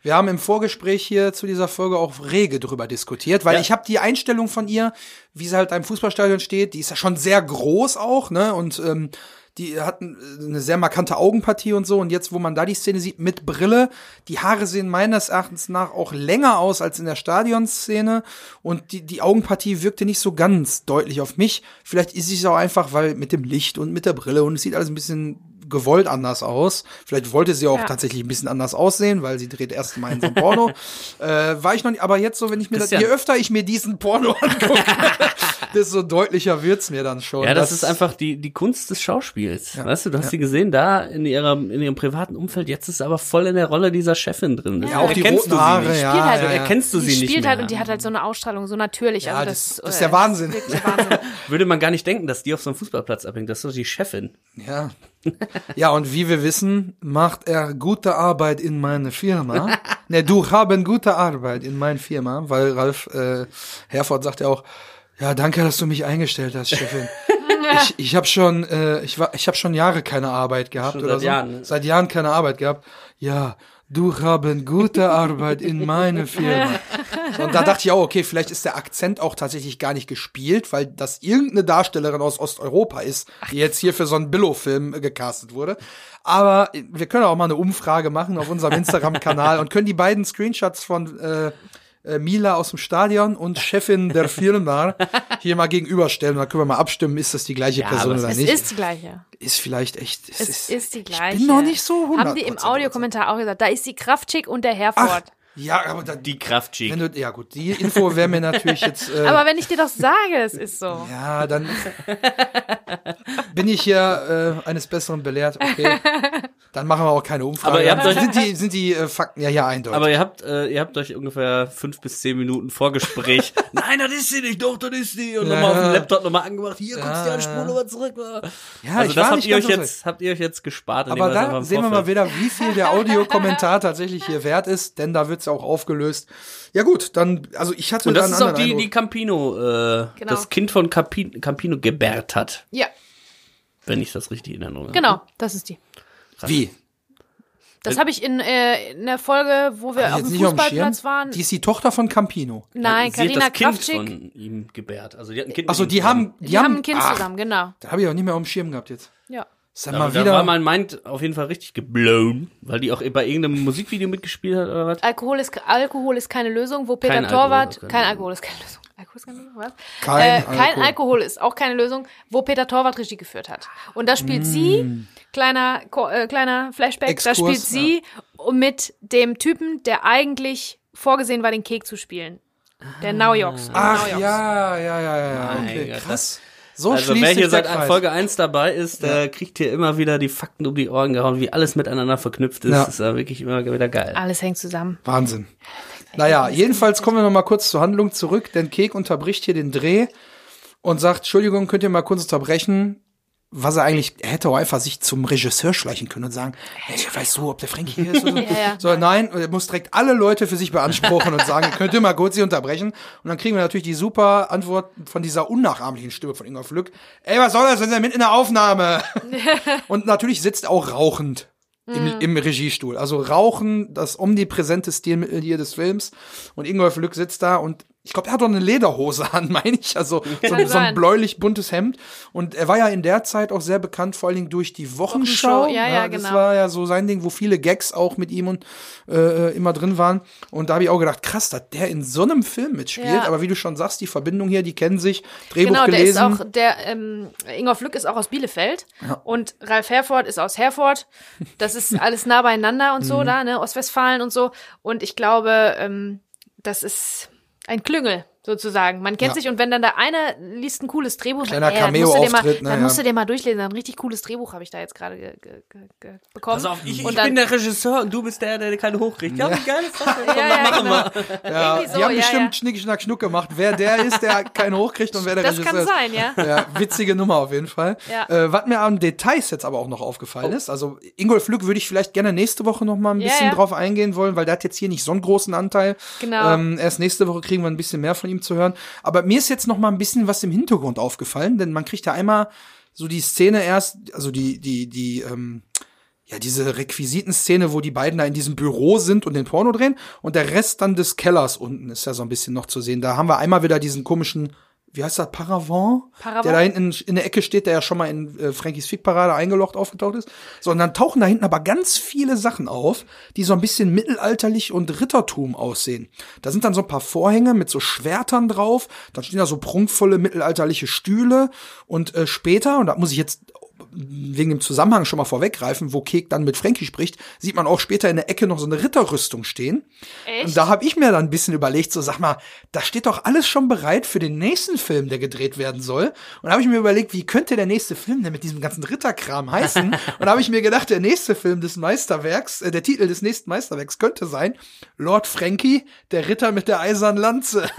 Wir haben im Vorgespräch hier zu dieser Folge auch rege drüber diskutiert, weil Ja. ich habe die Einstellung von ihr, wie sie halt im Fußballstadion steht, die ist ja schon sehr groß auch, ne? Und ähm, die hat ein- eine sehr markante Augenpartie und so. Und jetzt, wo man da die Szene sieht mit Brille, die Haare sehen meines Erachtens nach auch länger aus als in der Stadionszene. Und die, die Augenpartie wirkte nicht so ganz deutlich auf mich. Vielleicht ist es auch einfach, weil mit dem Licht und mit der Brille und es sieht alles ein bisschen gewollt anders aus. Vielleicht wollte sie auch Ja. tatsächlich ein bisschen anders aussehen, weil sie dreht erst mal in so einem Porno. *laughs* äh, war ich noch nicht, aber jetzt so, wenn ich mir das, Christian. je öfter ich mir diesen Porno *laughs* angucke, *laughs* desto deutlicher wird's mir dann schon. Ja, das, dass- ist einfach die, die Kunst des Schauspiels. Weißt du, du hast sie gesehen, da in ihrem, in ihrem privaten Umfeld, jetzt ist sie aber voll in der Rolle dieser Chefin drin. ja, auch die Erkennst roten du sie Haare, nicht. ja, Spielt halt- ja, ja. Erkennst du die sie nicht spielt mehr. halt und die hat halt so eine Ausstrahlung, so natürlich. Ja, also das- das, das ist äh, der Wahnsinn. wirklich der Wahnsinn. Würde man gar nicht denken, dass die auf so einem Fußballplatz abhängt. Das ist doch die Chefin. Ja. *laughs* Ja, und wie wir wissen, macht er gute Arbeit in meine Firma. *laughs* ne, du haben gute Arbeit in meine Firma, weil Ralf äh, Herford sagt ja auch, ja, danke, dass du mich eingestellt hast, Chefin. *laughs* ich ich habe schon, äh, ich war, ich habe schon Jahre keine Arbeit gehabt Schon oder seit so. Jahren, ne? Seit Jahren keine Arbeit gehabt. Ja, du haben gute Arbeit in meine Firma. *laughs* Und da dachte ich auch, okay, vielleicht ist der Akzent auch tatsächlich gar nicht gespielt, weil das irgendeine Darstellerin aus Osteuropa ist, die jetzt hier für so einen Billo-Film äh, gecastet wurde. Aber wir können auch mal eine Umfrage machen auf unserem Instagram-Kanal *laughs* und können die beiden Screenshots von äh, äh, Mila aus dem Stadion und *laughs* Chefin der Firma hier mal gegenüberstellen. Und dann können wir mal abstimmen, ist das die gleiche Ja, Person oder Es nicht. ist die gleiche. ist vielleicht echt. Es, Es ist die gleiche. Ich bin noch nicht so 100 Haben die im Audiokommentar auch gesagt, da ist die Kraftschick und der Herford. Ja, aber da, Die Kraftcheek. wenn du, ja gut, die Info wäre mir natürlich jetzt. *laughs* Äh, Aber wenn ich dir doch sage, es ist so. ja, dann bin ich ja äh, eines Besseren belehrt. Okay, dann machen wir auch keine Umfrage. Aber ihr habt euch- sind die sind die äh, Fakten ja hier eindeutig. Aber ihr habt, äh, ihr habt euch ungefähr fünf bis zehn Minuten Vorgespräch. *laughs* Nein, das ist sie nicht, doch, das ist sie. Und Ja. nochmal auf dem Laptop nochmal angemacht. Hier, guckst du Ja, an, spur ja. nochmal zurück. ja, also ich das war habt nicht ihr euch so jetzt, habt ihr euch jetzt gespart. indem Aber da sehen wir mal wieder, wie viel der Audiokommentar tatsächlich hier wert ist, denn da wird's ja auch aufgelöst. Ja gut, dann, also ich hatte Und da das ist auch die, Eindruck. die Campino, äh, Genau. das Kind von Campi Campino gebärt hat, Ja, wenn ich das richtig in Erinnerung habe. genau, das ist die. Wie? Das habe ich in, äh, in der Folge, wo wir auf dem? Fußballplatz waren. Die ist die Tochter von Campino. Nein, Sie hat Karina das Kind Kraftschick. von ihm gebärt. Also die hat ein Kind ihm die zusammen. haben, die, Die haben ein Kind ach, zusammen, genau. Da habe ich auch nicht mehr auf dem Schirm gehabt jetzt. Ja. Sag Da, mal da wieder. war mein Mind auf jeden Fall richtig geblown, weil die auch bei irgendeinem Musikvideo mitgespielt hat oder was? Alkohol ist, Alkohol ist keine Lösung, wo Peter Kein Alkohol Torwart, keine kein. Alkohol ist keine Lösung. Alkohol ist keine Lösung, was? Kein äh, kein Alkohol. Alkohol ist auch keine Lösung, wo Peter Torwart Regie geführt hat. Und da spielt sie, kleiner, äh, kleiner Flashback, da Mm. Exkurs, spielt sie mit dem Typen, der eigentlich vorgesehen war, den Kek zu spielen. Der Naujoks. Ach Naujoks. ja, ja, ja, ja, ja. Okay, Gott, krass. So Also schließt wer hier seit Kreis. Folge 1 dabei ist, der kriegt hier immer wieder die Fakten um die Ohren gehauen, wie alles miteinander verknüpft ist. Ja. Das ist ja wirklich immer wieder geil. Alles hängt zusammen. Wahnsinn. Naja, jedenfalls kommen wir noch mal kurz zur Handlung zurück, denn Kek unterbricht hier den Dreh und sagt, Entschuldigung, könnt ihr mal kurz unterbrechen? Was er eigentlich, er hätte auch einfach sich zum Regisseur schleichen können und sagen, hey, weißt du, ob der Frankie hier ist? Oder so. *laughs* ja. so, nein, er muss direkt alle Leute für sich beanspruchen und sagen, könnt ihr mal kurz hier unterbrechen? Und dann kriegen wir natürlich die super Antwort von dieser unnachahmlichen Stimme von Ingolf Lück. Ey, was soll das? Sind ja mitten in der Aufnahme. *laughs* und natürlich sitzt auch rauchend im, im Regiestuhl. Also Rauchen, das omnipräsente Stilmittel hier des Films. Und Ingolf Lück sitzt da und ich glaube, er hat doch eine Lederhose an, *laughs* meine ich. Also so, ein- so ein bläulich buntes Hemd. Und er war ja in der Zeit auch sehr bekannt, vor allen Dingen durch die Wochenschau. Wochenschau, ja, ja, Das genau. war ja so sein Ding, wo viele Gags auch mit ihm und äh, immer drin waren. Und da habe ich auch gedacht, krass, dass der in so einem Film mitspielt. Ja. Aber wie du schon sagst, die Verbindung hier, die kennen sich. Drehbuch Genau, der gelesen. ist auch, der, ähm, Ingolf Lück ist auch aus Bielefeld und Ralf Herford ist aus Herford. Das ist *laughs* alles nah beieinander und Mhm. so, da, ne, Ostwestfalen und so. Und ich glaube, ähm, das ist ein Klüngel sozusagen. Man kennt Ja. sich und wenn dann der eine liest ein cooles Drehbuch, Kleiner dann, ey, dann musst du dir mal, ne, dann ja. musst du dir mal durchlesen. Ein richtig cooles Drehbuch habe ich da jetzt gerade ge ge ge ge bekommen. Pass auf, ich, und ich dann, bin der Regisseur und du bist der, der keine hochkriegt. Ja, wie geil ist das *laughs* ja, ja, genau. ja, irgendwie so, die haben ja, bestimmt ja. Schnick, Schnack, Schnuck gemacht. Wer der *laughs* ist, der keinen hochkriegt und wer der Das Regisseur kann ist. sein, ja. Ja, witzige Nummer auf jeden Fall. Ja. Äh, was mir an Details jetzt aber auch noch aufgefallen ist, also Ingolf Lück würde ich vielleicht gerne nächste Woche noch mal ein Ja, bisschen ja. drauf eingehen wollen, weil der hat jetzt hier nicht so einen großen Anteil. Genau. Ähm, erst nächste Woche kriegen wir ein bisschen mehr von ihm zu hören. Aber mir ist jetzt noch mal ein bisschen was im Hintergrund aufgefallen, denn man kriegt ja einmal so die Szene erst, also die, die, die, ähm, ja, diese Requisitenszene, wo die beiden da in diesem Büro sind und den Porno drehen und der Rest dann des Kellers unten ist ja so ein bisschen noch zu sehen. Da haben wir einmal wieder diesen komischen, wie heißt das, Paravent? Paravent? Der da hinten in der Ecke steht, der ja schon mal in äh, Frankies Fickparade eingelocht aufgetaucht ist. So, und dann tauchen da hinten aber ganz viele Sachen auf, die so ein bisschen mittelalterlich und Rittertum aussehen. Da sind dann so ein paar Vorhänge mit so Schwertern drauf, dann stehen da so prunkvolle mittelalterliche Stühle und äh, später, und da muss ich jetzt wegen dem Zusammenhang schon mal vorweggreifen, wo Kek dann mit Frankie spricht, sieht man auch später in der Ecke noch so eine Ritterrüstung stehen. Echt? Und da habe ich mir dann ein bisschen überlegt, so sag mal, da steht doch alles schon bereit für den nächsten Film, der gedreht werden soll. Und da habe ich mir überlegt, wie könnte der nächste Film denn mit diesem ganzen Ritterkram heißen? *laughs* Und da habe ich mir gedacht, der nächste Film des Meisterwerks, äh, der Titel des nächsten Meisterwerks könnte sein Lord Frankie, der Ritter mit der eisernen Lanze.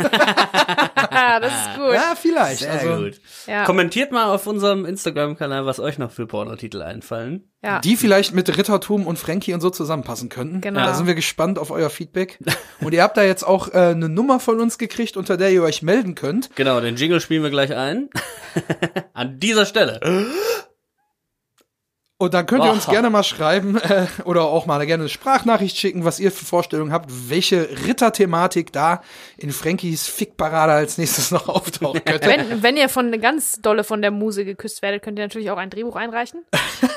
Ah, *laughs* das ist gut. ja, vielleicht. Sehr also, gut. Ja. Kommentiert mal auf unserem Instagram-Kanal, was euch noch für Pornotitel einfallen. Ja. Die vielleicht mit Rittertum und Frankie und so zusammenpassen könnten. Genau. Da sind wir gespannt auf euer Feedback. *laughs* Und ihr habt da jetzt auch äh, eine Nummer von uns gekriegt, unter der ihr euch melden könnt. Genau, den Jingle spielen wir gleich ein. *laughs* An dieser Stelle. Und dann könnt ihr uns gerne mal schreiben *laughs* äh, oder auch mal gerne eine Sprachnachricht schicken, was ihr für Vorstellungen habt, welche Ritterthematik da in Frankies Fickparade als nächstes noch auftauchen *laughs* könnte. Wenn, wenn ihr von ganz dolle von der Muse geküsst werdet, könnt ihr natürlich auch ein Drehbuch einreichen.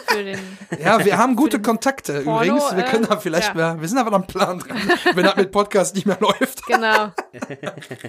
Für den, *laughs* Ja, wir haben gute Kontakte Porno, übrigens. Wir können äh, da vielleicht ja. mal, wir sind aber am Plan dran, wenn das mit Podcast nicht mehr läuft. genau.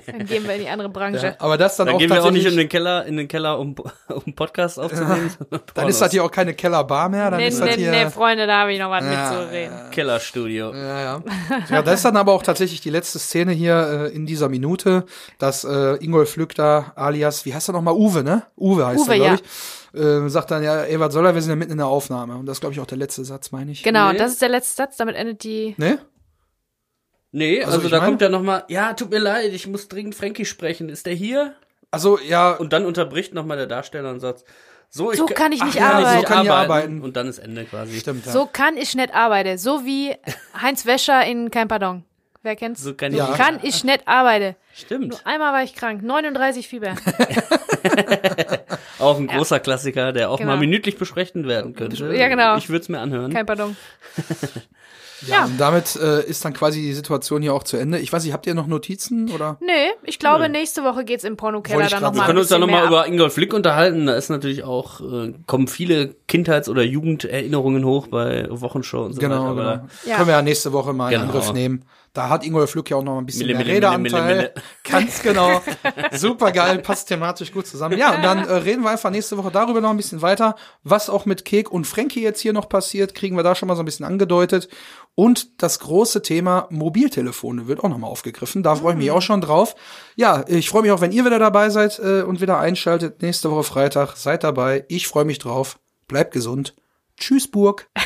Dann gehen wir in die andere Branche. Aber das dann, Dann auch gehen wir auch nicht in den Keller, in den Keller, um, um Podcast aufzunehmen. sondern dann ist das hier auch keine Kellerbar mehr, dann Nee, ist das nee, hier. nee, Freunde, da habe ich noch was Ja, mitzureden. Kellerstudio. Ja, ja. *laughs* ja, das ist dann aber auch tatsächlich die letzte Szene hier äh, in dieser Minute, dass äh, Ingolf Lück da, alias, wie heißt er nochmal? Uwe, ne? Uwe heißt Uwe, er, glaube ja. ich. Äh, sagt dann, ja, ey, was soll er, wir sind ja mitten in der Aufnahme. Und das ist, glaube ich, auch der letzte Satz, meine ich. Genau, Nee. das ist der letzte Satz, damit endet die. Ne? Nee, Also also, da meine- kommt ja noch mal, ja, tut mir leid, ich muss dringend Frankie sprechen. Ist der hier? Also, ja, Und dann unterbricht noch mal der Darsteller und sagt, so, ich So kann ich nicht ja, arbeiten. So kann ich arbeiten. Und dann ist Ende quasi. stimmt, ja. So kann ich nicht arbeiten. So wie Heinz Wäscher in Kein Pardon. Wer kennt's? So kann Ja. ich. Kann ich nicht arbeiten. Stimmt. Einmal war ich krank, 39 Fieber. *laughs* Auch ein großer Klassiker, der auch Genau. mal minütlich besprechen werden könnte. Ja, genau. Ich würde es mir anhören. Kein Pardon. *laughs* ja, ja. und damit äh, ist dann quasi die Situation hier auch zu Ende. Ich weiß nicht, habt ihr noch Notizen oder? Nee, ich glaube, Nö. nächste Woche geht's im Pornokeller dann nochmal Wir können uns da noch nochmal über Ingolf Lick unterhalten. Da ist natürlich auch, äh, kommen viele Kindheits- oder Jugenderinnerungen hoch bei Wochenshow und so Genau, weiter. genau. Aber Ja. Können wir ja nächste Woche mal in Genau. Angriff nehmen. Da hat Ingolf Lück ja auch noch ein bisschen Mille, mehr Mille, Mille, Redeanteil. Mille, *laughs* Ganz genau. *laughs* Super geil, passt thematisch gut zusammen. Ja, und dann äh, reden wir einfach nächste Woche darüber noch ein bisschen weiter. Was auch mit Kek und Frankie jetzt hier noch passiert, kriegen wir da schon mal so ein bisschen angedeutet. Und das große Thema Mobiltelefone wird auch nochmal aufgegriffen. Da freue ich mich auch schon drauf. Ja, ich freue mich auch, wenn ihr wieder dabei seid äh, und wieder einschaltet. Nächste Woche Freitag. Seid dabei. Ich freue mich drauf. Bleibt gesund. Tschüss, Burg. *laughs*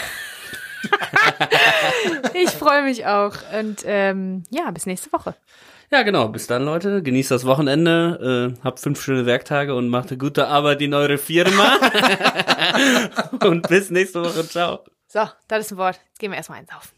Ich freue mich auch. Und ähm, ja, bis nächste Woche. Ja, genau. Bis dann, Leute. Genießt das Wochenende. Äh, habt fünf schöne Werktage und macht gute Arbeit in eure Firma. *laughs* und bis nächste Woche. Ciao. So, das ist ein Wort. Jetzt gehen wir erstmal einsaufen.